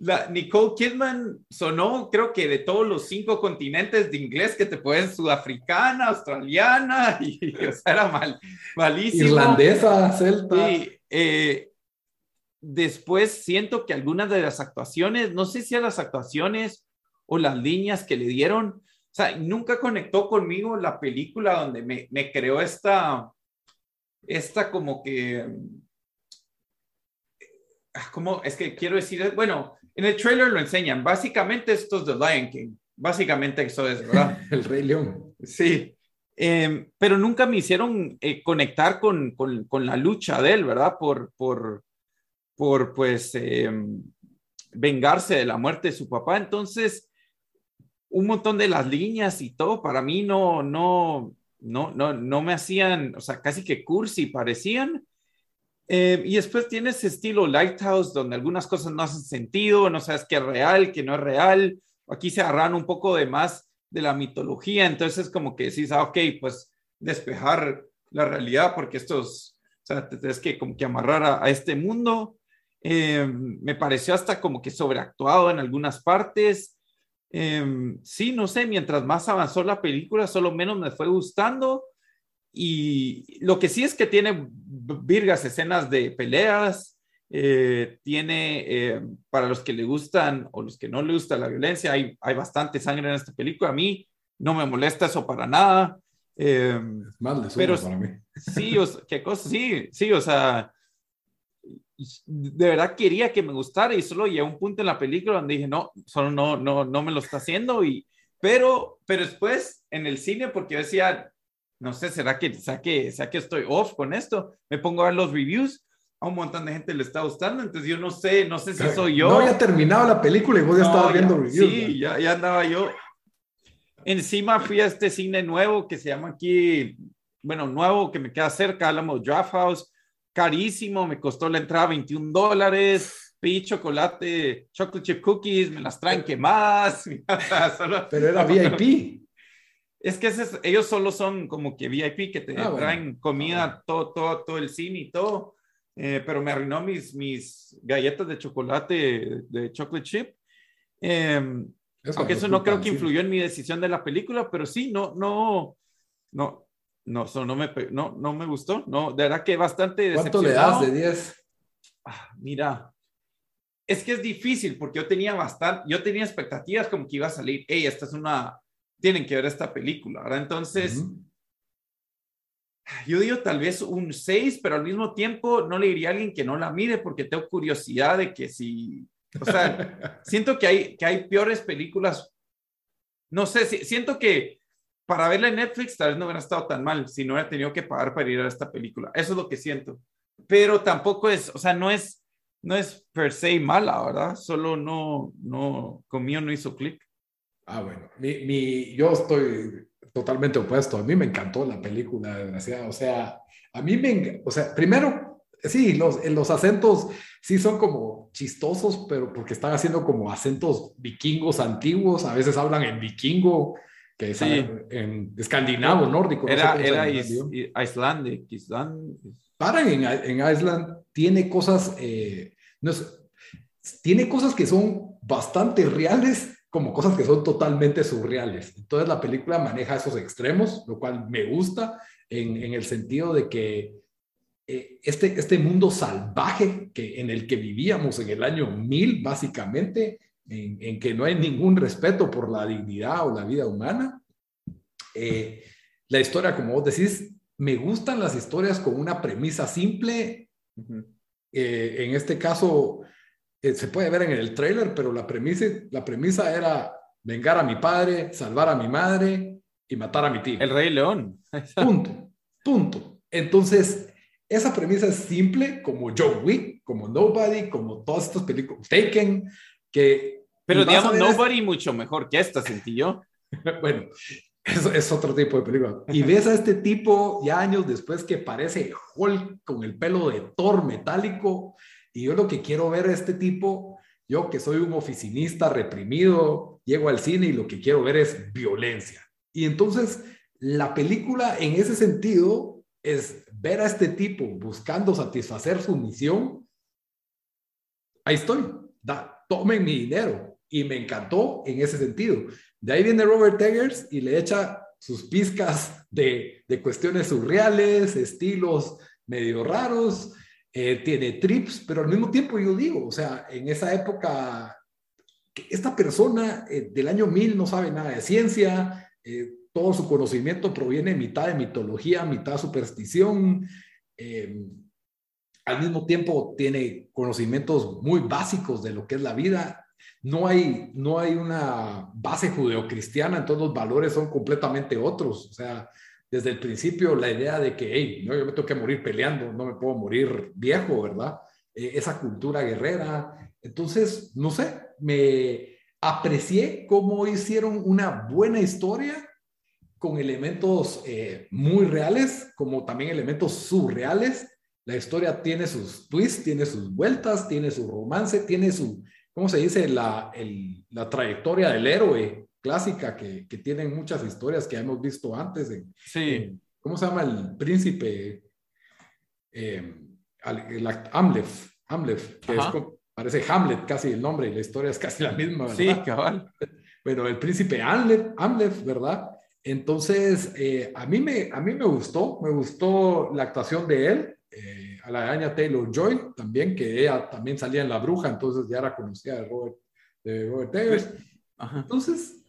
la Nicole Kidman sonó, creo que de todos los cinco continentes de inglés que te pueden, sudafricana, australiana, y, o sea, era mal, malísimo. Irlandesa, celta. Sí, eh, después siento que algunas de las actuaciones, no sé si a las actuaciones o las líneas que le dieron, o sea, nunca conectó conmigo la película donde me, me creó esta, esta como que, ah, como es que quiero decir, bueno, en el trailer lo enseñan, básicamente esto es The Lion King, básicamente eso es, ¿verdad? el Rey León. Sí. Em, pero nunca me hicieron eh, conectar con, con, con, la lucha de él, ¿verdad? Por, por, por pues, em, vengarse de la muerte de su papá. Entonces, un montón de las líneas y todo, para mí no, no, no, no, no me hacían, o sea, casi que cursi parecían. Eh, y después tiene ese estilo Lighthouse, donde algunas cosas no hacen sentido, no sabes qué es real, qué no es real. Aquí se agarran un poco de más de la mitología, entonces como que decís, ah, ok, pues despejar la realidad, porque estos, o sea, te tienes que como que amarrar a, este mundo. Eh, me pareció hasta como que sobreactuado en algunas partes. Eh, sí, no sé, mientras más avanzó la película, solo menos me fue gustando. Y lo que sí es que tiene virgas escenas de peleas, eh, tiene, eh, para los que le gustan o los que no le gusta la violencia, hay, hay bastante sangre en esta película. A mí no me molesta eso para nada. Eh, Mal pero para mí. Sí, o, qué cosa, sí, sí, o sea, de verdad quería que me gustara y solo llegué a un punto en la película donde dije, no, solo no, no, no me lo está haciendo y, pero, pero después en el cine, porque yo decía, no sé, ¿será que, ¿será que, ¿será que estoy off con esto? Me pongo a ver los reviews a un montón de gente le está gustando, entonces yo no sé, no sé si soy yo. No había terminado la película y vos ya estabas viendo reviews. Sí, ya, ya andaba yo. Encima fui a este cine nuevo que se llama aquí, bueno, nuevo que me queda cerca, hablamos Draft House, carísimo, me costó la entrada 21 dólares, pedí chocolate, chocolate chip cookies, me las traen quemadas. Pero era VIP. Es que ellos solo son como que VIP que te ah, traen comida, ah, todo, todo, todo el cine y todo. Eh, pero me arruinó mis, mis galletas de chocolate, de chocolate chip. Eh, aunque eso no creo que influyó en mi decisión de la película, pero sí, no, no, no, no, no, me, no, no me gustó. No, de verdad que bastante ¿Cuánto le das de 10? Ah, mira, es que es difícil porque yo tenía bastante, yo tenía expectativas como que iba a salir, hey, esta es una, tienen que ver esta película, ¿verdad? Entonces, yo digo tal vez un 6, pero al mismo tiempo no le diría a alguien que no la mire porque tengo curiosidad de que si, o sea, siento que hay, que hay peores películas. No sé, siento que para verla en Netflix tal vez no hubiera estado tan mal si no hubiera tenido que pagar para ir a esta película. Eso es lo que siento. Pero tampoco es, o sea, no es, no es per se mala, ¿verdad? Solo no, no, conmigo no hizo clic. Ah, bueno, mi, mi, yo estoy totalmente opuesto. A mí me encantó la película, desgraciada. O sea, a mí me, o sea, primero, sí, los, los acentos sí son como chistosos, pero porque están haciendo como acentos vikingos antiguos. A veces hablan en vikingo, que es en escandinavo, nórdico. Era, era Island, Paran en, en Island, tiene cosas, eh, no tiene cosas que son bastante reales como cosas que son totalmente surreales. Entonces la película maneja esos extremos, lo cual me gusta en, en el sentido de que eh, este, este mundo salvaje que, en el que vivíamos en el año 1000, básicamente, en, en que no hay ningún respeto por la dignidad o la vida humana. Eh, la historia, como vos decís, me gustan las historias con una premisa simple. Eh, en este caso, eh, se puede ver en el trailer, pero la premisa, la premisa era vengar a mi padre, salvar a mi madre y matar a mi tío. El Rey León. punto, punto. Entonces, esa premisa es simple, como Joe Wick, como Nobody, como todas estas películas, Taken, que... Pero digamos, Nobody mucho mejor que esta, sentí yo. bueno, eso es otro tipo de película. Y ves a este tipo ya años después que parece Hulk con el pelo de Thor metálico y yo lo que quiero ver a este tipo, yo que soy un oficinista reprimido, llego al cine y lo que quiero ver es violencia. Y entonces la película en ese sentido es ver a este tipo buscando satisfacer su misión. Ahí estoy, da, tomen mi dinero. Y me encantó en ese sentido. De ahí viene Robert Eggers y le echa sus pizcas de, de cuestiones surreales, estilos medio raros, eh, tiene trips, pero al mismo tiempo yo digo, o sea, en esa época, esta persona eh, del año 1000 no sabe nada de ciencia, eh, todo su conocimiento proviene mitad de mitología, mitad superstición, al mismo tiempo tiene conocimientos muy básicos de lo que es la vida. no hay, no hay una base judeocristiana, entonces los valores son completamente otros. O sea, desde el principio la idea de que, hey, no, yo me tengo que morir peleando, no me puedo morir viejo, ¿verdad? Eh, esa cultura guerrera. Entonces, no sé, me aprecié cómo hicieron una buena historia con elementos eh, muy reales, como también elementos surreales. La historia tiene sus twists, tiene sus vueltas, tiene su romance, tiene su, ¿cómo se dice? La, la trayectoria del héroe clásica que, que, tienen muchas historias que hemos visto antes. sí. ¿Cómo se llama el príncipe? Eh, el, Amleth, Amleth que parece Hamlet casi el nombre y la historia es casi la misma, ¿verdad? Sí, cabal. Pero el príncipe Amleth, Amleth ¿verdad? Entonces, eh, a, mí me, a mí me gustó, me gustó la actuación de él, eh, a la daña Taylor Joy también, que ella también salía en La Bruja, entonces ya era conocida de Robert, de Robert Taylor. Entonces,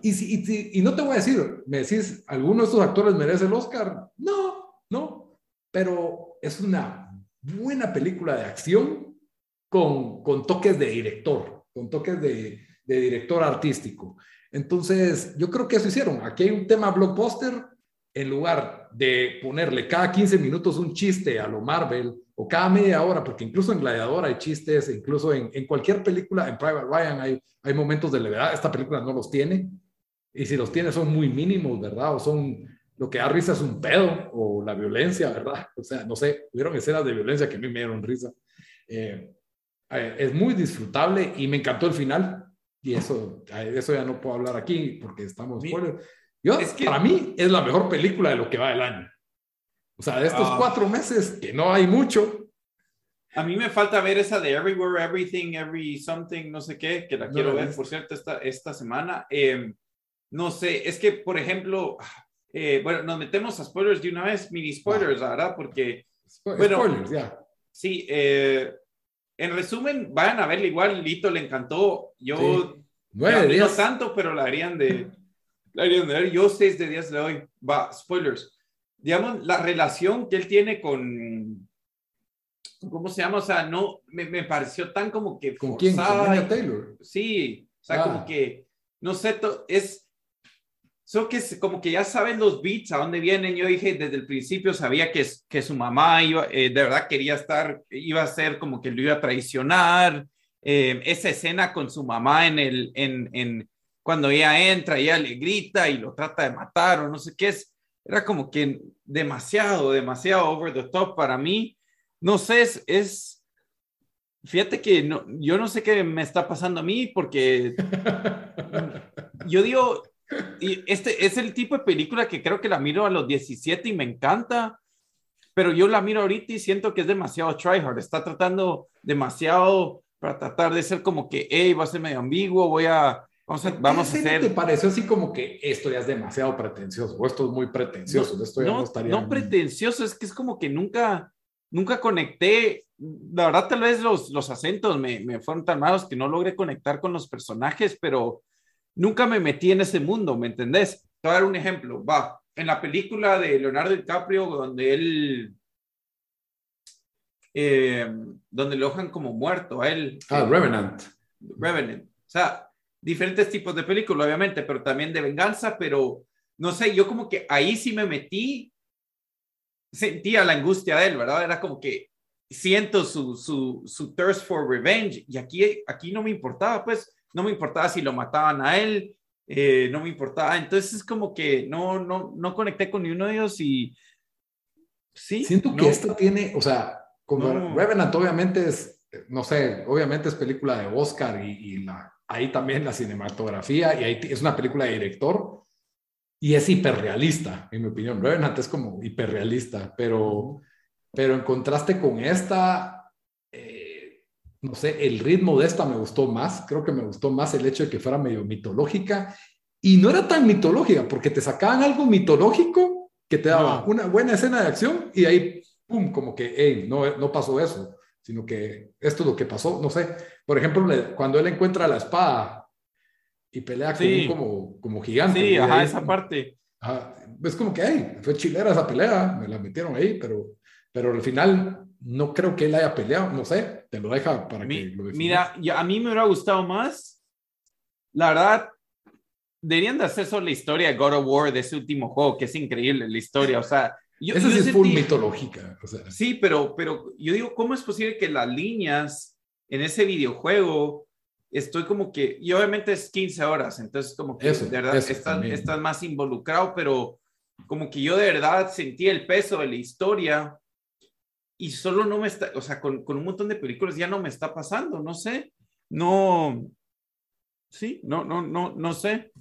y, si, y, no te voy a decir, me decís, ¿alguno de estos actores merece el Oscar? No, no, pero es una buena película de acción con, con toques de director, con toques de, de director artístico. Entonces, yo creo que eso hicieron. Aquí hay un tema blockbuster, en lugar de ponerle cada 15 minutos un chiste a lo Marvel o cada media hora, porque incluso en Gladiador hay chistes, incluso en, en cualquier película, en Private Ryan hay, hay momentos de levedad, esta película no los tiene, y si los tiene son muy mínimos, ¿verdad? O son, lo que da risa es un pedo, o la violencia, ¿verdad? O sea, no sé, hubieron escenas de violencia que a mí me dieron risa. Eh, eh, es muy disfrutable y me encantó el final y eso, eso ya no puedo hablar aquí porque estamos Yo, es que, para mí es la mejor película de lo que va del año. O sea, de estos ah. cuatro meses, que no hay mucho. A mí me falta ver esa de Everywhere, Everything, Every Something, no sé qué, que la quiero ver, por cierto, esta, esta semana. Em, no sé, es que, por ejemplo, eh, bueno, nos metemos a spoilers de una vez, mini spoilers, ¿verdad? Porque, bueno, spoilers, ya. Sí, eh, en resumen, vayan a verla igual, Lito le encantó. Yo no tanto, pero la harían de, Yo seis de 10 le doy. Va, spoilers. Digamos, la relación que él tiene con, ¿cómo se llama? O sea, no, me, me pareció tan como que ¿Con quién? ¿Con Taylor? Sí, o sea, como ah. que, no sé, es, So que como que ya saben los beats a dónde vienen. Yo dije desde el principio, sabía que, que su mamá iba, eh, de verdad quería estar, iba a ser como que lo iba a traicionar. Eh, esa escena con su mamá en el, en, en, cuando ella entra, ella le grita y lo trata de matar o no sé qué es. Era como que demasiado, demasiado over the top para mí. No sé, es, es fíjate que no, yo no sé qué me está pasando a mí porque yo digo, este es el tipo de película que creo que la miro a los 17 y me encanta, pero yo la miro ahorita y siento que es demasiado tryhard, está tratando demasiado para tratar de ser como que, hey, va a ser medio ambiguo, voy a, vamos a, vamos a hacer... ¿Te pareció así como que esto ya es demasiado pretencioso o esto es muy pretencioso? No, esto ya no, estaría... no pretencioso, es que es como que nunca, nunca conecté, la verdad tal vez los, los acentos me, me fueron tan malos que no logré conectar con los personajes, pero nunca me metí en ese mundo, ¿me entendés? Te voy a dar un ejemplo. Va, en la película de Leonardo DiCaprio, donde él, eh, donde lo dejan como muerto a él. Ah, Revenant. Revenant. O sea, diferentes tipos de películas, obviamente, pero también de venganza, pero no sé, yo como que ahí sí me metí, sentía la angustia de él, ¿verdad? Era como que siento su, su, su thirst for revenge y aquí, aquí no me importaba, pues no me importaba si lo mataban a él, eh, no me importaba. Entonces es como que no, no, no conecté con ninguno de ellos y sí. Siento que esto tiene, o sea, como Revenant obviamente es, no sé, obviamente es película de Oscar y, la, ahí también la cinematografía y ahí es una película de director y es hiperrealista, en mi opinión. Revenant es como hiperrealista, pero, pero en contraste con esta, no sé, el ritmo de esta me gustó más, creo que me gustó más el hecho de que fuera medio mitológica y no era tan mitológica porque te sacaban algo mitológico que te daba una buena escena de acción y ahí, pum, como que, hey, no, no pasó eso, sino que esto es lo que pasó, no sé, por ejemplo, cuando él encuentra la espada y pelea como, como gigante. Sí, ajá, esa parte. es como que, hey, fue chilera esa pelea, me la metieron ahí, pero, pero al final no creo que él haya peleado, no sé, te lo deja para que lo Mira, a mí me hubiera gustado más, la verdad, deberían de hacer sobre la historia de God of War, de ese último juego, que es increíble la historia, o sea... Yo, Esa es full mitológica. Sí, pero, pero yo digo, ¿cómo es posible que las líneas en ese videojuego estoy como que, y obviamente es 15 horas, entonces como que de verdad estás, más involucrado, pero como que yo de verdad sentí el peso de la historia y solo no me está, o sea, con, con, un montón de películas ya no me está pasando, no sé, no, sí, no, no, no, no sé.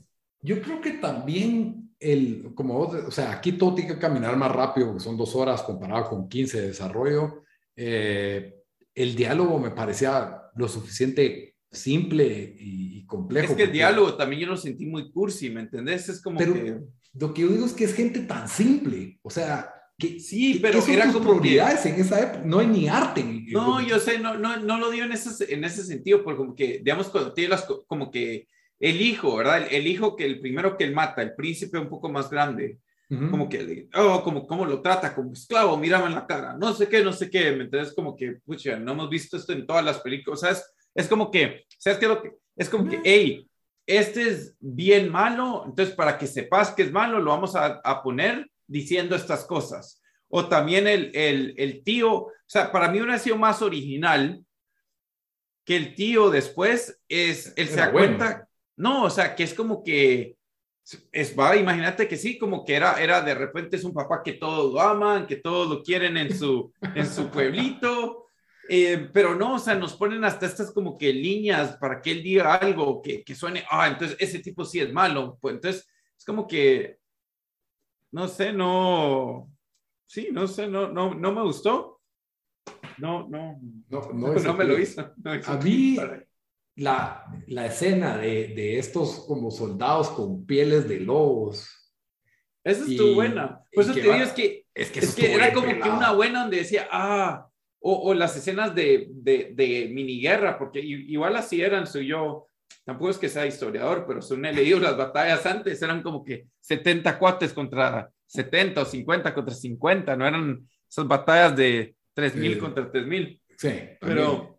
Yo creo que también el, como o sea, aquí todo tiene que caminar más rápido, porque son dos horas comparado con 15 de desarrollo. Eh, el diálogo me parecía lo suficiente simple y, complejo. Es que el diálogo también yo lo sentí muy cursi, ¿me entendés? Es como pero que... Lo que yo digo es que es gente tan simple, o sea, que, sí, pero ¿qué eran como prioridades en esa época, no hay ni arte. no, yo sé, no, no, no lo digo en ese, en ese sentido, porque como que, digamos, cuando tiene las, como que el hijo, ¿verdad? El, hijo que el primero que él mata, el príncipe un poco más grande, como que, oh, como, como lo trata como esclavo, mírame en la cara, no sé qué, no sé qué, ¿me entiendes? Como que, pucha, no hemos visto esto en todas las películas, o sea, es, es como que, ¿sabes qué? Lo que, es como que, hey, este es bien malo, entonces para que sepas que es malo, lo vamos a, a poner diciendo estas cosas. O también el, el, el, tío, o sea, para mí hubiera sido más original que el tío después es, él se da cuenta, no, o sea, que es como que, es, va, imagínate que sí, como que era, era de repente es un papá que todos lo aman, que todos lo quieren en su, en su pueblito, eh, pero no, o sea, nos ponen hasta estas como que líneas para que él diga algo que, que suene, ah, entonces ese tipo sí es malo, pues entonces es como que, no sé, no, sí, no sé, no, no, no me gustó. No, no, no, no, no me lo hizo. a mí, la, la escena de, de, estos como soldados con pieles de lobos. Esa estuvo buena. Por eso te digo, es que, es que, es que era como que una buena donde decía, ah, o, o las escenas de, de, de mini guerra, porque igual así eran, soy yo, tampoco es que sea historiador, pero según he leído las batallas antes, eran como que 70 cuates contra 70 o 50 contra 50, no eran esas batallas de 3000 contra 3000. Sí, pero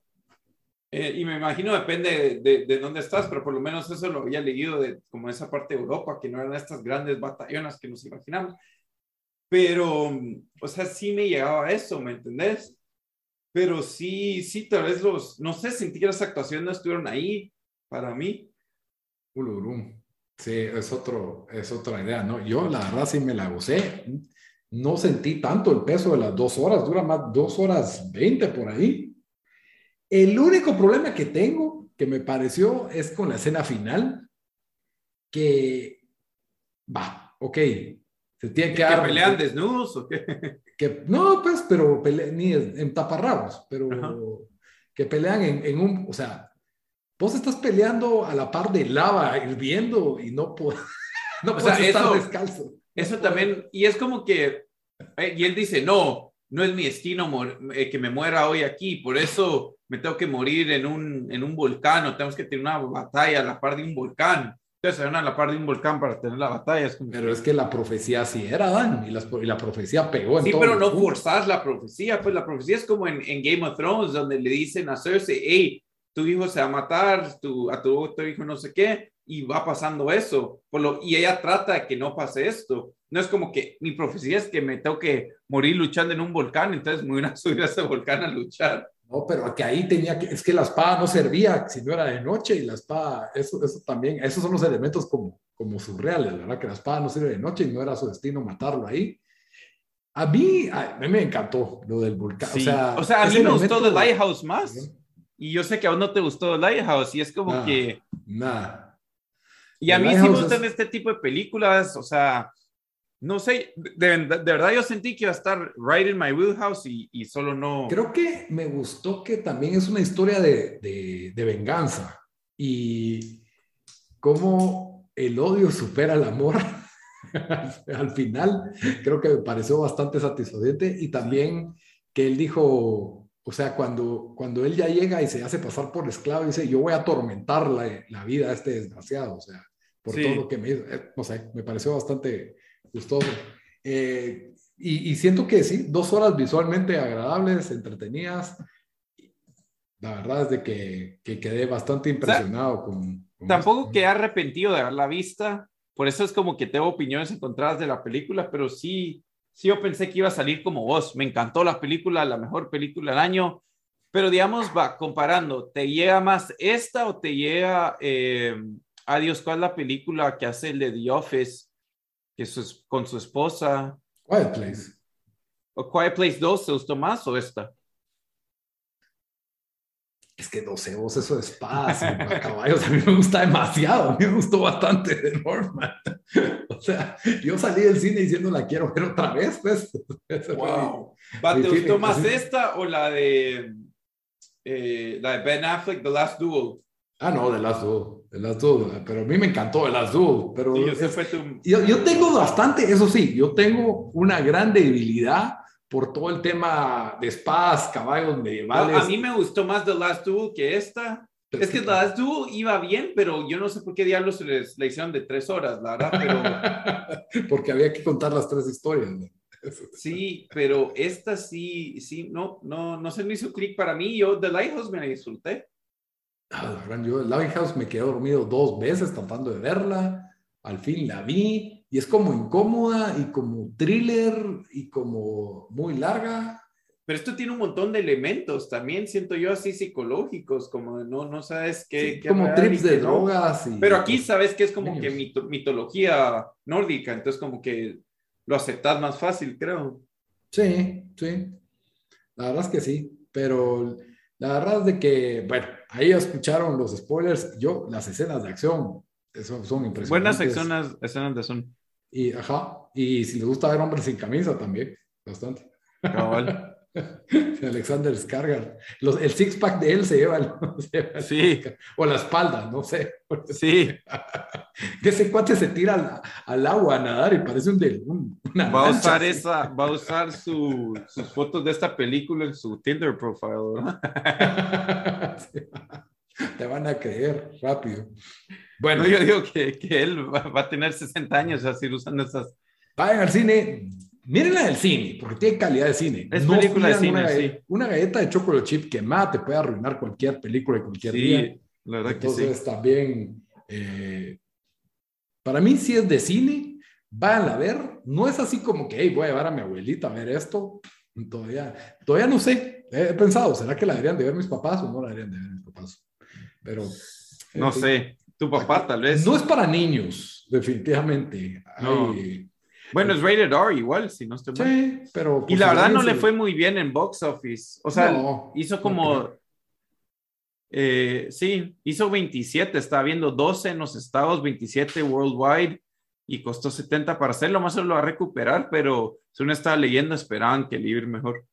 eh, y me imagino, depende de, de, dónde estás, pero por lo menos eso lo había leído de como esa parte de Europa, que no eran estas grandes batallonas que nos imaginamos. Pero, o sea, sí me llegaba a eso, ¿me entendés? Pero sí, sí, tal vez los, no sé, sentí que las actuaciones no estuvieron ahí para mí. Ulurum. Sí, es, otro, es otra idea, ¿no? Yo la verdad sí me la gocé. No sentí tanto el peso de las dos horas, dura más dos horas veinte por ahí. El único problema que tengo, que me pareció, es con la escena final, que va, ok, se tiene que dar... ¿Que pelean desnudos o qué? Que, no, pues, pero ni en taparrabos, pero que pelean en, un, o sea, vos estás peleando a la par de lava hirviendo y no, puedes no puedes estar descalzo. Eso también, y es como que, eh, y él dice, no, no es mi destino eh, que me muera hoy aquí, por eso me tengo que morir en un, en un volcán o tenemos que tener una batalla a la par de un volcán. Entonces a la par de un volcán para tener la batalla. pero es que la profecía sí era, Dan, y, la profecía pegó en Sí, pero no forzás la profecía, pues la profecía es como en, en, Game of Thrones, donde le dicen a Cersei, hey, tu hijo se va a matar, tu, a tu otro hijo no sé qué, y va pasando eso. Por lo, y ella trata de que no pase esto. No es como que mi profecía es que me tengo que morir luchando en un volcán, entonces me voy a subir a ese volcán a luchar. No, pero que ahí tenía que, es que la espada no servía si no era de noche y la espada, eso, eso también, esos son los elementos como, como surreales, ¿verdad? Que la espada no sirve de noche y no era su destino matarlo ahí. A mí, a mí me encantó lo del volcán. O, sea, o sea, a mí me gustó The Lighthouse más. Y yo sé que a vos no te gustó The Lighthouse y es como que... Nada. Y a mí sí me gustan este tipo de películas, o sea, no sé, de, verdad yo sentí que iba a estar right in my wheelhouse y, y solo no. Creo que me gustó que también es una historia de, de, de venganza y cómo el odio supera el amor al final. Creo que me pareció bastante satisfacente y también que él dijo, o sea, cuando, cuando él ya llega y se hace pasar por esclavo, dice, yo voy a atormentar la, la vida a este desgraciado, o sea, por todo lo que me hizo. Eh, no sé, me pareció bastante gustoso. Eh, y, siento que sí, dos horas visualmente agradables, entretenidas. La verdad es de que, que quedé bastante impresionado con, Tampoco quedé arrepentido de la vista, por eso es como que tengo opiniones encontradas de la película, pero sí, sí yo pensé que iba a salir como vos. Me encantó la película, la mejor película del año, pero digamos, va, comparando, ¿te llega más esta o te llega, eh, adiós, cuál es la película que hace el de The Office, que es con su esposa? Quiet Place. ¿O Quiet Place 2 te gustó más o esta? Es que no sé, vos eso espadas a caballos a mí me gusta demasiado, a mí me gustó bastante de Norman. O sea, yo salí del cine diciendo la quiero ver otra vez, pues. Wow. ¿Te gustó más esta o la de eh, la de Ben Affleck, The Last Duel? Ah, no, The Last Duel, Last Duel, pero a mí me encantó Last Duel, pero yo, yo tengo bastante, eso sí, yo tengo una gran debilidad por todo el tema de espadas, caballos medievales. a mí me gustó más The Last Duel que esta. Es que The Last Duel iba bien, pero yo no sé por qué diablos se les le hicieron de tres horas, la verdad, pero... Porque había que contar las tres historias. Sí, pero esta sí, sí, no, no, no se me hizo clic para mí. Yo The Lighthouse me la disfruté. Ah, yo The Lighthouse me quedé dormido dos veces tratando de verla. Al fin la vi y es como incómoda y como thriller y como muy larga. Pero esto tiene un montón de elementos también, siento yo así psicológicos, como no, no sabes qué... como trips de drogas. Pero aquí sabes que es como que mitología nórdica, entonces como que lo aceptas más fácil, creo. Sí, sí. La verdad es que sí, pero la verdad es de que, bueno, ahí escucharon los spoilers, yo, las escenas de acción son, son impresionantes. Buenas escenas, escenas de acción. Y, ajá, y si les gusta ver hombres sin camisa también, bastante. Alexander Skargar. el six pack de él se lleva, sí. o la espalda, no sé. Sí. ese cuate se tira al, agua a nadar y parece un, de, va a usar esa, va a usar sus fotos de esta película en su Tinder profile, Te van a creer rápido. Bueno, yo digo que, que él va, a tener 60 años así usando esas. Vayan al cine, mírenla del cine, porque tiene calidad de cine. Es película de cine, una, sí. Una galleta de chocolate chip quemada te puede arruinar cualquier película de cualquier sí, día. la verdad Entonces, que sí. también, eh, para mí, si es de cine, vayan a ver. No es así como que, hey, voy a llevar a mi abuelita a ver esto. Todavía, todavía no sé. He pensado, ¿será que la deberían de ver mis papás o no la deberían de ver mis papás? Pero... No sé. Tu papá, tal vez. No es para niños, definitivamente. Bueno, es rated R igual, si no estoy mal. Sí, pero. Y la verdad no le fue muy bien en box office. O sea, hizo como. Eh, sí, hizo 27, estaba viendo 12 en los estados, 27 worldwide y costó 70 para hacerlo, más se lo va a recuperar, pero si uno estaba leyendo, esperaban que el libro mejor.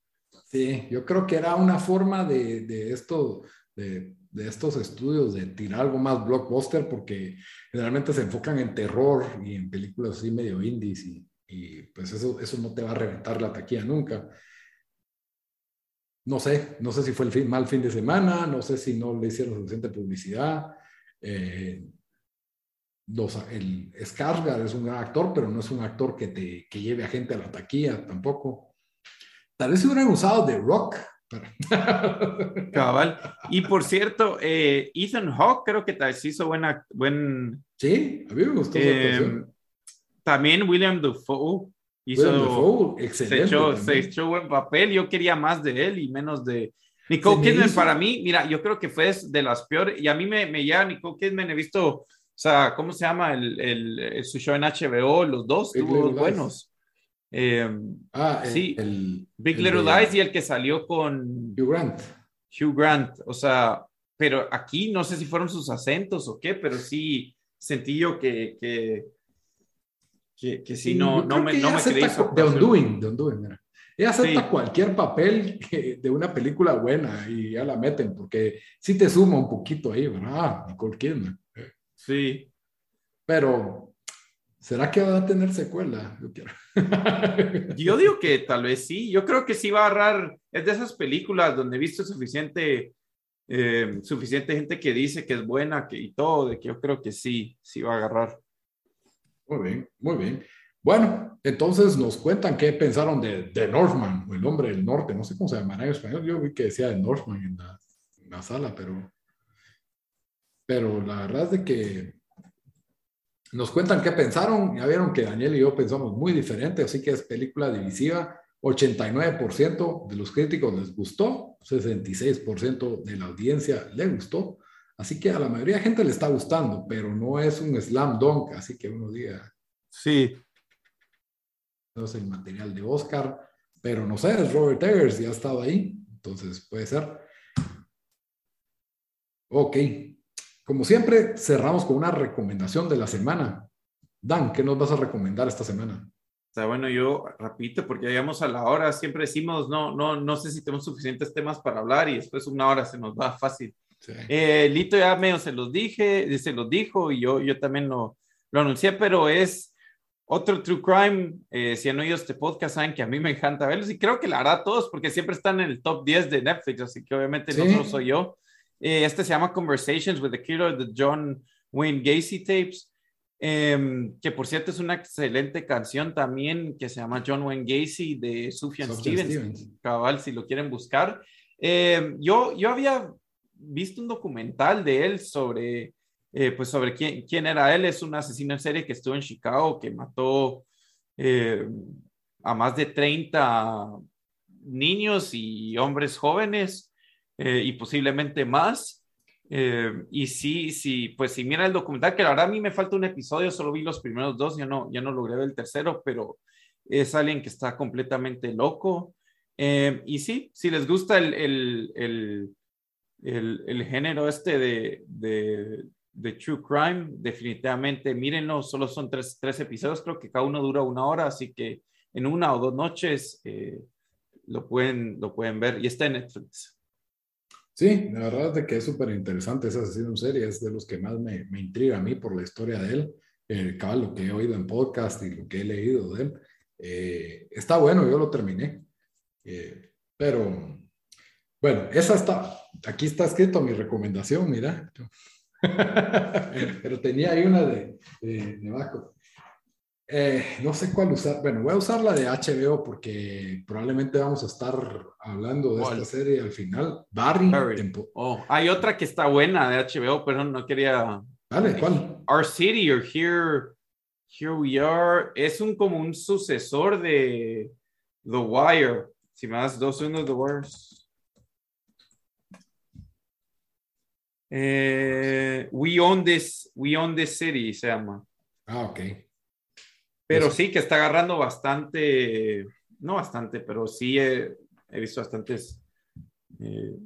Sí, yo creo que era una forma de, de esto, de de estos estudios de tirar algo más blockbuster porque generalmente se enfocan en terror y en películas así medio indies y, y pues eso, eso no te va a reventar la taquilla nunca. No sé, no sé si fue el fin, mal fin de semana, no sé si no le hicieron suficiente publicidad. Eh, el Skarsgård es un gran actor, pero no es un actor que te que lleve a gente a la taquilla tampoco. Tal vez si hubieran usado The Rock Cabal. Y por cierto, eh, Ethan Hawke creo que tal vez hizo buena, buen... Sí, a mí me gustó. Eh, también William Dafoe hizo... William Dafoe, excelente. Se echó, buen papel. Yo quería más de él y menos de... Nicole Kidman para mí, mira, yo creo que fue de las peores, y a mí me, me lleva Nicole Kidman, he visto, o sea, ¿cómo se llama? El, el, su show en HBO, los dos, tuvo buenos. Eh, ah, sí, el, Big Little Lies y el que salió con Hugh Grant. Hugh Grant, o sea, pero aquí no sé si fueron sus acentos o qué, pero sí sentí yo que, que, que, sí, no, no me, no me creí. De Undoing, de Undoing, mira. Ella acepta cualquier papel de una película buena y ya la meten, porque sí te suma un poquito ahí, ¿verdad? Ah, Nicole Kidman. Sí. Pero ¿Será que va a tener secuela? Yo, quiero. Yo digo que tal vez sí. Yo creo que sí va a agarrar. Es de esas películas donde he visto suficiente, eh, suficiente gente que dice que es buena que, y todo, de que yo creo que sí, sí va a agarrar. Muy bien, muy bien. Bueno, entonces nos cuentan qué pensaron de The Northman, el hombre del norte, no sé cómo se llamará en español, yo vi que decía The Northman en la, en la sala, pero, pero la verdad es de que nos cuentan qué pensaron, ya vieron que Daniel y yo pensamos muy diferente, así que es película divisiva, 89% de los críticos les gustó, 66% de la audiencia le gustó, así que a la mayoría de gente le está gustando, pero no es un slam dunk, así que uno diga, Sí, no es el material de Oscar, pero no sé, es Robert Eggers, ya ha estado ahí, entonces puede ser. Ok, como siempre, cerramos con una recomendación de la semana. Dan, ¿qué nos vas a recomendar esta semana? O sea, bueno, yo repito, porque llegamos a la hora, siempre decimos, no, no, no sé si tenemos suficientes temas para hablar y después una hora se nos va fácil. Sí. Eh, Lito ya medio se los dije, se los dijo y yo, yo también lo, lo anuncié, pero es otro True Crime. Eh, si han oído este podcast, saben que a mí me encanta verlos y creo que la hará a todos porque siempre están en el top 10 de Netflix, así que obviamente no Sí. soy yo. Eh, este se llama Conversations with the Killer, the John Wayne Gacy Tapes. Em, que por cierto es una excelente canción también que se llama John Wayne Gacy de Sufjan Stevens, Stevens. cabal, si lo quieren buscar. Em, yo, yo había visto un documental de él sobre, eh, pues sobre quién, quién era él. Es un asesino en serie que estuvo en Chicago, que mató eh, a más de 30 niños y hombres jóvenes eh, y posiblemente más. Y sí, sí, pues si mira el documental, que la verdad a mí me falta un episodio, solo vi los primeros dos, ya no, ya no logré ver el tercero, pero es alguien que está completamente loco. Y sí, si les gusta el, el, el, el género este de, de, True Crime, definitivamente mírenlo, solo son tres, tres, episodios, creo que cada uno dura una hora, así que en una o dos noches eh, lo, pueden, lo pueden ver y está en Netflix. Sí, la verdad es que es súper interesante ese asesino en serie, es de los que más me, me intriga a mí por la historia de él, eh, cabal, lo que he oído en podcast y lo que he leído de él. Eh, está bueno, yo lo terminé. Eh, pero, bueno, esa está, aquí está escrito mi recomendación, mira. pero tenía ahí una de, de, de Baco. Eh, no sé cuál usar. Bueno, voy a usar la de HBO porque probablemente vamos a estar hablando de ¿Cuál? esta serie al final. Barry. Barry. Oh, hay otra que está buena de HBO, pero no quería. Dale, ¿cuál? Our City or Here, Here We Are es un como un sucesor de The Wire. Si me das dos segundos, The Wire. Eh, we own this, we own this city se llama. Ah, ok. Pero Eso. sí que está agarrando bastante, no bastante, pero sí he, he visto bastantes eh,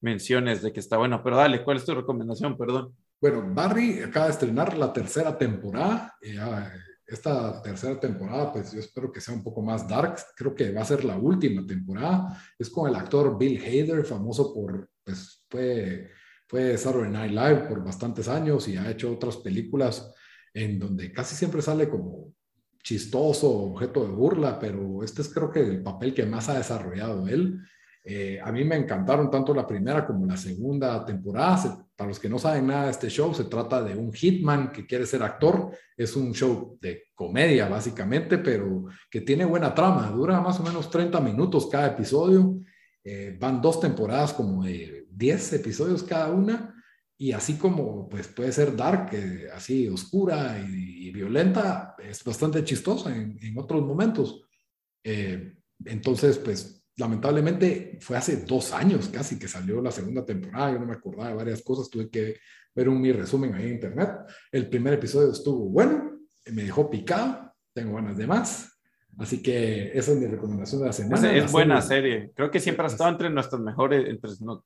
menciones de que está bueno. Pero dale, ¿cuál es tu recomendación? Perdón. Bueno, Barry acaba de estrenar la tercera temporada. y, ah, esta tercera temporada, pues yo espero que sea un poco más dark. Creo que va a ser la última temporada. Es con el actor Bill Hader, famoso por, pues fue, fue Saturday Night Live por bastantes años y ha hecho otras películas en donde casi siempre sale como chistoso, objeto de burla, pero este es creo que el papel que más ha desarrollado él. Eh, a mí me encantaron tanto la primera como la segunda temporada. Se, para los que no saben nada de este show, se trata de un hitman que quiere ser actor. Es un show de comedia, básicamente, pero que tiene buena trama. Dura más o menos 30 minutos cada episodio. Eh, van dos temporadas como de 10 episodios cada una. Y así como pues puede ser dark, eh, así oscura y, violenta, es bastante chistosa en, en otros momentos. Eh, entonces, pues lamentablemente fue hace dos años casi que salió la segunda temporada, yo no me acordaba de varias cosas, tuve que ver un mi resumen ahí en internet. El primer episodio estuvo bueno, me dejó picado, tengo ganas de más. Así que esa es mi recomendación de la semana. Es, es la buena serie. Creo que siempre ha estado entre nuestras mejores, entre no,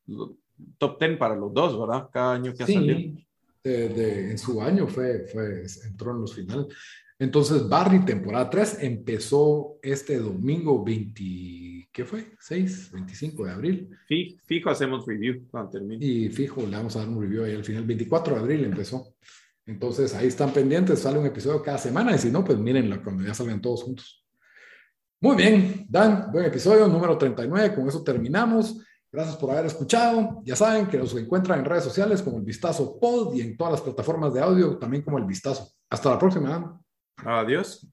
top 10 para los dos, ¿verdad? Cada año que ha sí, salido. De, de, en su año fue, fue, entró en los finales. Entonces, Barry, temporada 3, empezó este domingo 20, ¿qué fue? 6, 25 de abril. Fijo, fijo hacemos review cuando termine. Y fijo, le vamos a dar un review ahí al final. 24 de abril empezó. Entonces, ahí están pendientes, sale un episodio cada semana y si no, pues mírenlo cuando ya salgan todos juntos. Muy bien, Dan, buen episodio, número 39, con eso terminamos. Gracias por haber escuchado. Ya saben que nos encuentran en redes sociales como el Vistazo Pod y en todas las plataformas de audio, también como el Vistazo. Hasta la próxima. Dan. Adiós.